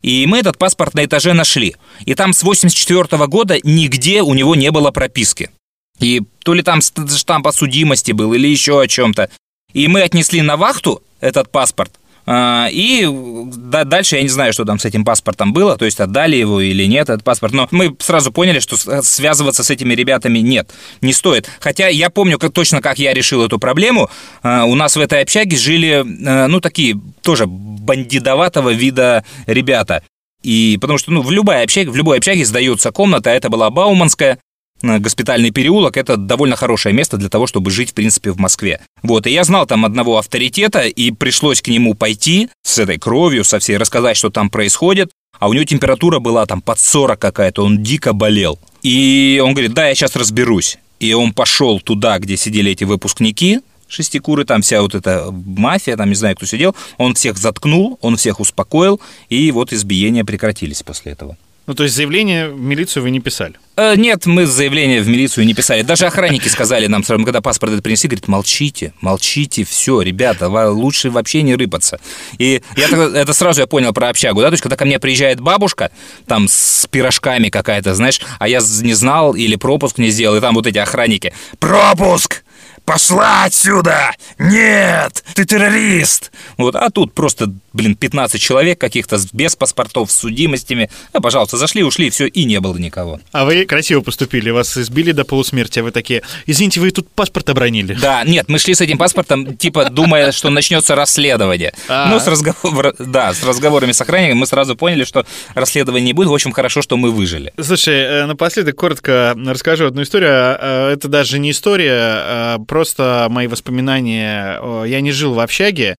И мы этот паспорт на этаже нашли. И там с 84 года нигде у него не было прописки. И то ли там штамп о судимости был, или еще о чем-то. И мы отнесли на вахту этот паспорт, а, и дальше я не знаю, что там с этим паспортом было, то есть отдали его или нет, этот паспорт. Но мы сразу поняли, что связываться с этими ребятами нет, не стоит. Хотя я помню как, точно, как я решил эту проблему. А, у нас в этой общаге жили, а, ну, такие тоже бандидоватого вида ребята. И потому что, ну, в любой общаге, в любой общаге сдается комната, это была Бауманская, госпитальный переулок – это довольно хорошее место для того, чтобы жить, в принципе, в Москве. Вот, и я знал там одного авторитета, и пришлось к нему пойти с этой кровью, со всей, рассказать, что там происходит. А у него температура была там под 40 какая-то, он дико болел. И он говорит, да, я сейчас разберусь. И он пошел туда, где сидели эти выпускники, шестикуры, там вся вот эта мафия, там не знаю, кто сидел, он всех заткнул, он всех успокоил, и вот избиения прекратились после этого. Ну, то есть заявление в милицию вы не писали? Э, нет, мы заявление в милицию не писали. Даже охранники сказали нам, когда паспорт это принесли, говорят, молчите, молчите, все, ребята, лучше вообще не рыпаться. И я это сразу я понял про общагу, да, то есть когда ко мне приезжает бабушка, там с пирожками какая-то, знаешь, а я не знал или пропуск не сделал, и там вот эти охранники, пропуск! Пошла отсюда! Нет! Ты террорист! Вот, а тут просто, блин, 15 человек каких-то без паспортов, с судимостями. А, пожалуйста, зашли, ушли, все, и не было никого. А вы красиво поступили, вас избили до полусмерти, а вы такие, извините, вы тут паспорт обронили. Да, нет, мы шли с этим паспортом, типа, думая, что начнется расследование. А. Ну, с разговор... да, с разговорами с охранником мы сразу поняли, что расследования не будет. В общем, хорошо, что мы выжили. Слушай, э, напоследок коротко расскажу одну историю. А, это даже не история, а просто мои воспоминания. Я не жил в общаге,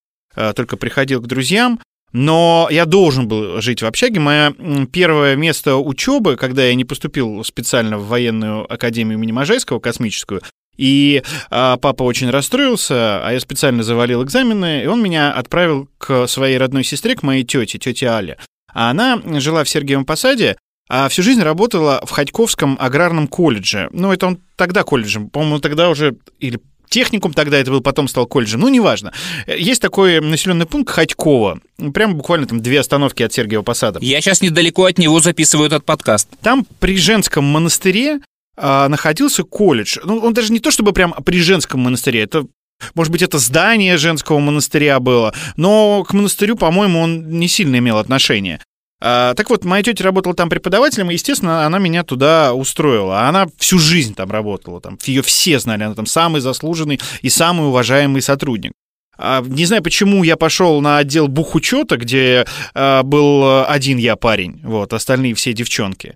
только приходил к друзьям. Но я должен был жить в общаге. Мое первое место учебы, когда я не поступил специально в военную академию имени Можайского, космическую, и а, папа очень расстроился, а я специально завалил экзамены, и он меня отправил к своей родной сестре, к моей тете, тете Але. А она жила в Сергиевом Посаде, а всю жизнь работала в Ходьковском аграрном колледже. Ну, это он тогда колледжем, по-моему, тогда уже, или техникум тогда это был, потом стал колледжем, ну, неважно. Есть такой населенный пункт Ходьково, прямо буквально там две остановки от Сергиева Посада. Я сейчас недалеко от него записываю этот подкаст. Там при женском монастыре а, находился колледж. Ну, он даже не то чтобы прям при женском монастыре, это может быть, это здание женского монастыря было, но к монастырю, по-моему, он не сильно имел отношения. А, так вот, моя тетя работала там преподавателем, и, естественно, она меня туда устроила. Она всю жизнь там работала, там ее все знали, она там самый заслуженный и самый уважаемый сотрудник. А, не знаю, почему я пошел на отдел бухучета, где а, был один я парень, вот, остальные все девчонки.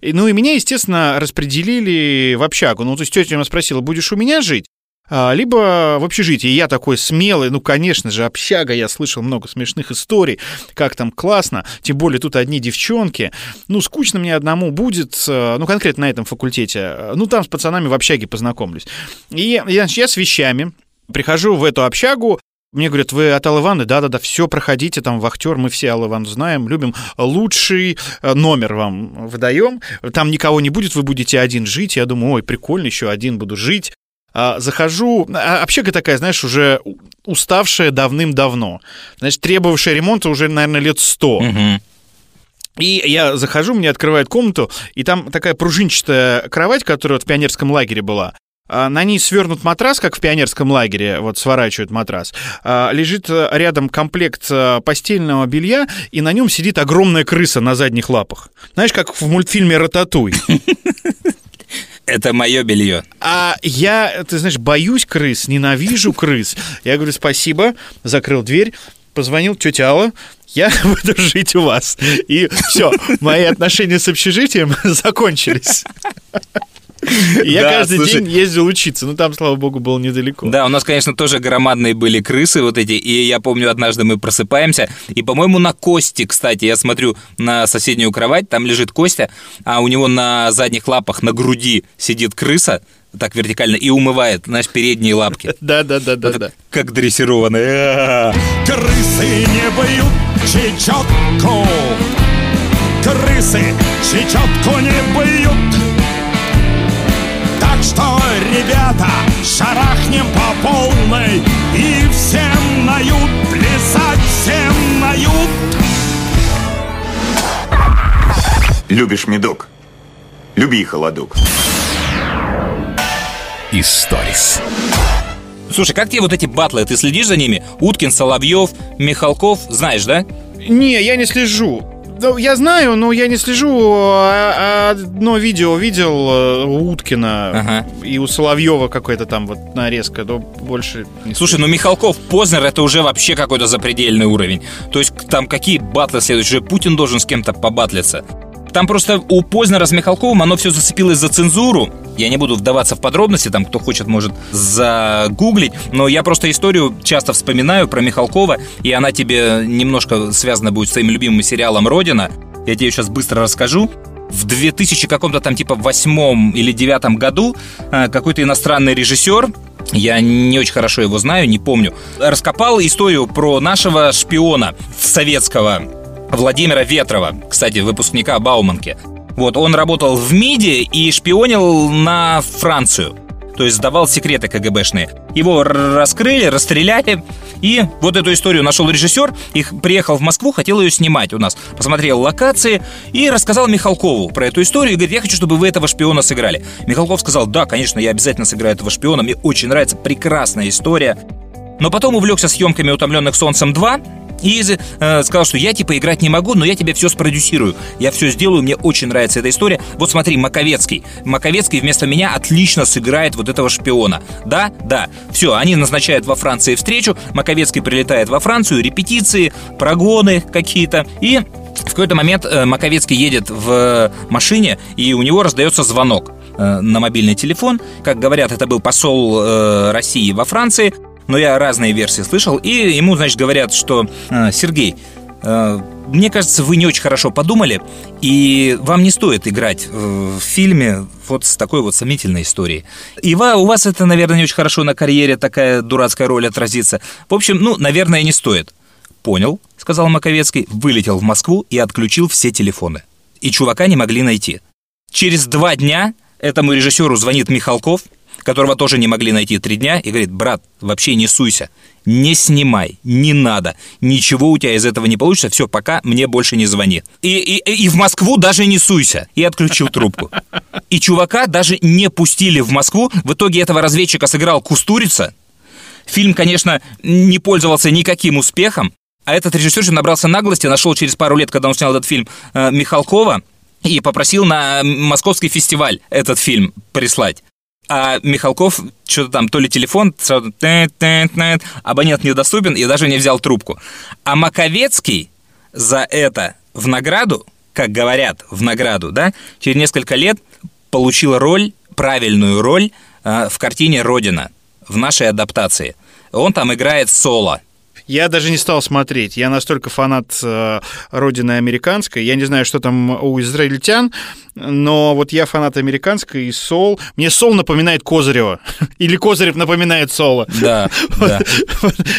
И, ну и меня, естественно, распределили в общагу. Ну, то есть тетя меня спросила, будешь у меня жить? А, либо в общежитии. Я такой смелый, ну, конечно же, общага, я слышал много смешных историй, как там классно, тем более тут одни девчонки. Ну, скучно мне одному будет, ну, конкретно на этом факультете. Ну, там с пацанами в общаге познакомлюсь. И я, я с вещами прихожу в эту общагу, мне говорят, вы от Аллы? Да-да-да, все, проходите, там, вахтер, мы все Ивановну знаем, любим. Лучший э, номер вам выдаем. Там никого не будет, вы будете один жить. Я думаю, ой, прикольно, еще один буду жить. А, захожу, а, общага такая, знаешь, уже уставшая давным-давно. Значит, требовавшая ремонта уже, наверное, лет сто. И я захожу, мне открывают комнату, и там такая пружинчатая кровать, которая вот в пионерском лагере была. А, на ней свернут матрас, как в пионерском лагере, вот сворачивают матрас. Лежит э, рядом комплект э, постельного белья, и на нем сидит огромная крыса на задних лапах. Знаешь, как в мультфильме «Рататуй». (laughs) Это мое белье. А я, ты знаешь, боюсь крыс, ненавижу крыс. Я говорю, спасибо, закрыл дверь, позвонил тетя Алла, я (laughs) буду жить у вас. И все, мои отношения с общежитием (laughs) закончились. Я Да, каждый слушай. день ездил учиться, ну там, слава богу, было недалеко. Да, у нас, конечно, тоже громадные были крысы вот эти, и я помню, однажды мы просыпаемся, и, по-моему, на Косте, кстати, я смотрю на соседнюю кровать, там лежит Костя, а у него на задних лапах, на груди сидит крыса, так вертикально, и умывает, знаешь, передние лапки. (laughs) Да-да-да-да-да. Как дрессированные. Крысы не бьют чечетку Крысы чечетку не бьют Так что, ребята, шарахнем по полной И всем нают, плясать всем нают Любишь медок? Люби холодок. Историс. Слушай, как тебе вот эти батлы? Ты следишь за ними? Уткин, Соловьев, Михалков, знаешь, да? Не, я не слежу. Ну, я знаю, но я не слежу. А- а Одно видео видел э, у Уткина и у Соловьева какой-то там вот нарезка, но больше не Слушай, ну Михалков, Познер это уже вообще какой-то запредельный уровень. То есть там какие батлы следующие? Уже Путин должен с кем-то побатлиться. Там просто у Познера с Михалковым оно все зацепилось за цензуру. Я не буду вдаваться в подробности, там кто хочет может загуглить, но я просто историю часто вспоминаю про Михалкова, и она тебе немножко связана будет с твоим любимым сериалом «Родина». Я тебе сейчас быстро расскажу. В 2000 каком-то там типа восьмом или девятом году э, какой-то иностранный режиссер я не очень хорошо его знаю, не помню. Раскопал историю про нашего шпиона советского Владимира Ветрова, кстати, выпускника Бауманки. Вот, он работал в МИДе и шпионил на Францию. То есть сдавал секреты КГБшные. Его раскрыли, расстреляли. И вот эту историю нашел режиссер, их приехал в Москву, хотел ее снимать у нас. Посмотрел локации и рассказал Михалкову про эту историю. И говорит, я хочу, чтобы вы этого шпиона сыграли. Михалков сказал, да, конечно, я обязательно сыграю этого шпиона. Мне очень нравится, прекрасная история. Но потом увлекся съемками «Утомленных солнцем 2», и э, сказал, что я типа играть не могу, но я тебе все спродюсирую. Я все сделаю, мне очень нравится эта история. Вот смотри, Маковецкий. Маковецкий вместо меня отлично сыграет вот этого шпиона. Да, да. Все, они назначают во Франции встречу. Маковецкий прилетает во Францию, репетиции, прогоны какие-то. И в какой-то момент э, Маковецкий едет в машине, и у него раздается звонок э, на мобильный телефон. Как говорят, это был посол э, России во Франции но я разные версии слышал, и ему, значит, говорят, что «Э, Сергей, э, мне кажется, вы не очень хорошо подумали, и вам не стоит играть в фильме вот с такой вот сомнительной историей. И у вас это, наверное, не очень хорошо на карьере такая дурацкая роль отразится. В общем, ну, наверное, не стоит. Понял, сказал Маковецкий, вылетел в Москву и отключил все телефоны. И чувака не могли найти. Через два дня этому режиссеру звонит Михалков, которого тоже не могли найти три дня, и говорит, брат, вообще не суйся, не снимай, не надо, ничего у тебя из этого не получится, все, пока мне больше не звони. И, и, и в Москву даже не суйся. И отключил трубку. И чувака даже не пустили в Москву. В итоге этого разведчика сыграл Кустурица. Фильм, конечно, не пользовался никаким успехом, а этот режиссер же набрался наглости, нашел через пару лет, когда он снял этот фильм, э, Михалкова, и попросил на московский фестиваль этот фильм прислать. А Михалков что-то там, то ли телефон, сразу абонент недоступен и даже не взял трубку. А Маковецкий за это в награду, как говорят, в награду, да, через несколько лет получил роль, правильную роль э, в картине «Родина». в нашей адаптации. Он там играет соло. Я даже не стал смотреть. Я настолько фанат э, родины американской. Я не знаю, что там у израильтян, но вот я фанат американской и Сол. Мне Сол напоминает Козырева. (laughs) Или Козырев напоминает Сола. Да, (laughs) да.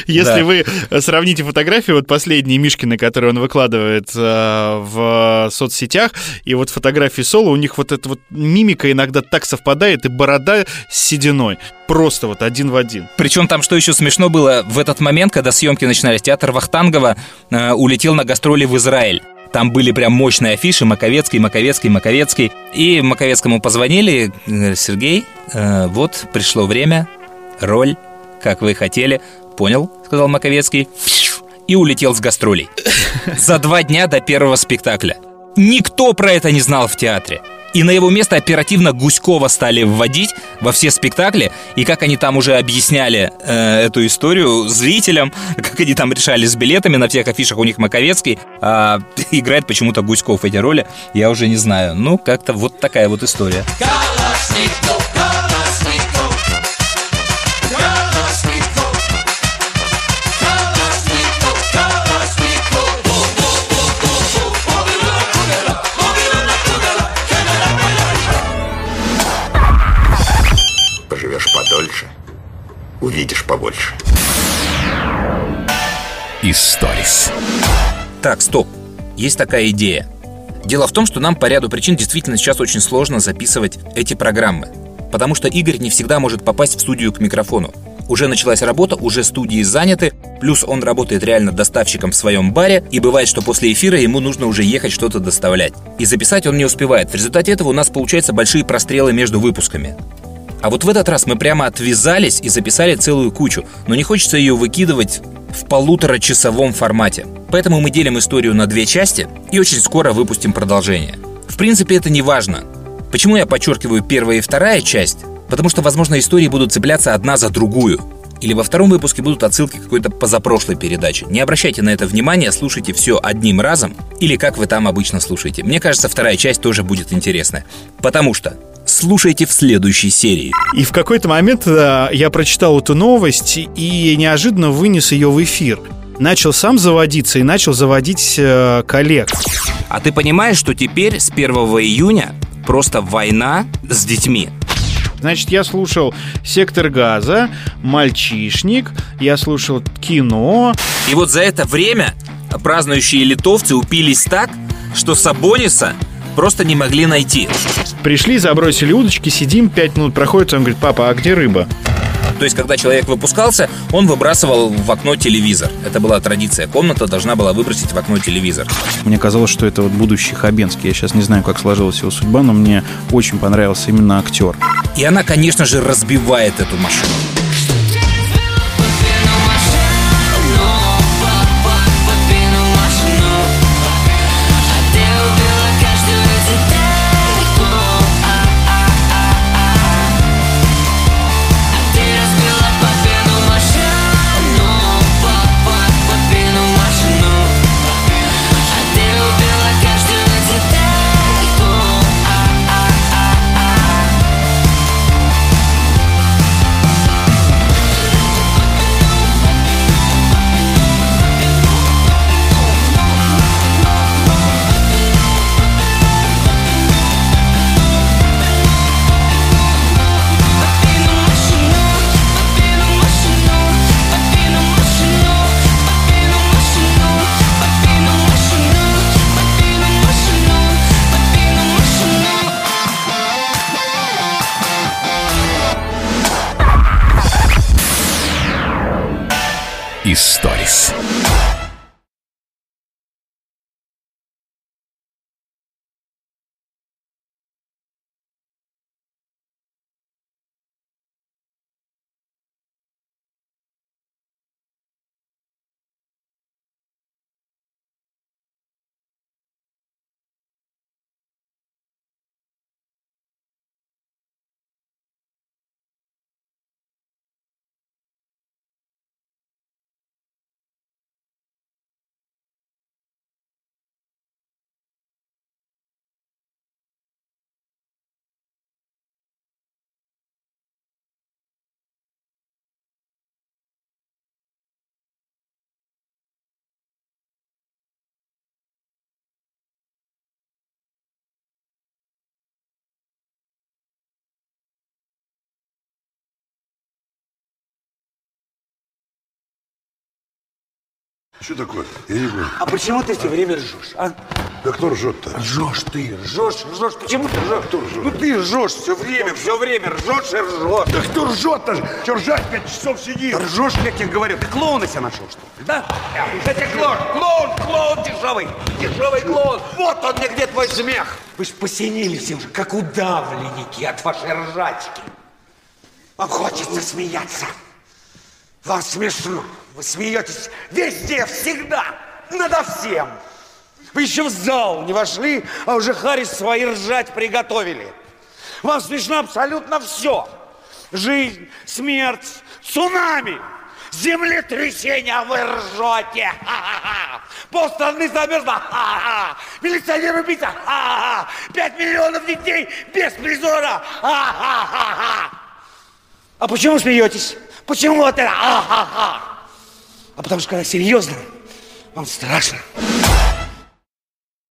Если Да. вы сравните фотографии, вот последние Мишкины, которые он выкладывает э, в соцсетях, и вот фотографии Сола, у них вот эта вот мимика иногда так совпадает, и борода с сединой. Просто вот один в один. Причем там, что еще смешно было, в этот момент, когда съемки начинались, театр Вахтангова э, улетел на гастроли в Израиль. Там были прям мощные афиши Маковецкий, Маковецкий, Маковецкий. И Маковецкому позвонили, Сергей, э, вот пришло время, роль, как вы хотели. Понял, сказал Маковецкий. И улетел с гастролей. (laughs) За два дня до первого спектакля. Никто про это не знал в театре. И на его место оперативно Гуськова стали вводить во все спектакли. И как они там уже объясняли э, эту историю зрителям, (laughs) как они там решали с билетами, на всех афишах у них Маковецкий, а (laughs) играет почему-то Гуськов эти роли, я уже не знаю. Ну, как-то вот такая вот история. Kalashnikov, увидишь побольше. Историс. Так, стоп. Есть такая идея. Дело в том, что нам по ряду причин действительно сейчас очень сложно записывать эти программы. Потому что Игорь не всегда может попасть в студию к микрофону. Уже началась работа, уже студии заняты, плюс он работает реально доставщиком в своем баре, и бывает, что после эфира ему нужно уже ехать что-то доставлять. И записать он не успевает. В результате этого у нас получаются большие прострелы между выпусками. А вот в этот раз мы прямо отвязались и записали целую кучу, но не хочется ее выкидывать в полуторачасовом формате. Поэтому мы делим историю на две части и очень скоро выпустим продолжение. В принципе, это не важно. Почему я подчеркиваю первая и вторая часть? Потому что, возможно, истории будут цепляться одна за другую. Или во втором выпуске будут отсылки к какой-то позапрошлой передаче. Не обращайте на это внимания, слушайте все одним разом, или как вы там обычно слушаете. Мне кажется, вторая часть тоже будет интересная. Потому что слушайте в следующей серии. И в какой-то момент э, я прочитал эту новость и неожиданно вынес ее в эфир. Начал сам заводиться и начал заводить э, коллег. А ты понимаешь, что теперь с 1 июня просто война с детьми? Значит, я слушал «Сектор газа», «Мальчишник», я слушал кино. И вот за это время празднующие литовцы упились так, что Сабониса просто не могли найти. Пришли, забросили удочки, сидим, пять минут проходит, он говорит, папа, а где рыба? То есть, когда человек выпускался, он выбрасывал в окно телевизор. Это была традиция. Комната должна была выбросить в окно телевизор. Мне казалось, что это вот будущий Хабенский. Я сейчас не знаю, как сложилась его судьба, но мне очень понравился именно актер. И она, конечно же, разбивает эту машину. Что такое? Я не понял. А почему ты все время ржешь, а? Да кто ржет-то? Ржешь ты, ржешь, ржешь. Почему ты ржешь? Кто ржет? Ну ты ржешь все время, все время ржешь и ржешь. Да кто ржет-то? Че ржать пять часов сидит? Да ржешь, как я говорю. Ты клоуна себя нашел, что ли? Да? Кстати, клоун, клоун, клоун дешевый. Дешевый клоун. Вот он мне где твой смех. Вы ж посинились уже, как удавленники от вашей ржачки. Вам хочется смеяться. Вам смешно. Вы смеетесь везде, всегда, надо всем. Вы еще в зал не вошли, а уже Харрис свои ржать приготовили. Вам смешно абсолютно все. Жизнь, смерть, цунами, землетрясение, а вы ржете. Ха-ха-ха. Полстраны замерзло. Ха-ха. Милиционер убийца. Пять миллионов детей без призора. А почему смеетесь? Почему вот это? А-ха-ха. А потому что когда серьезно, вам страшно.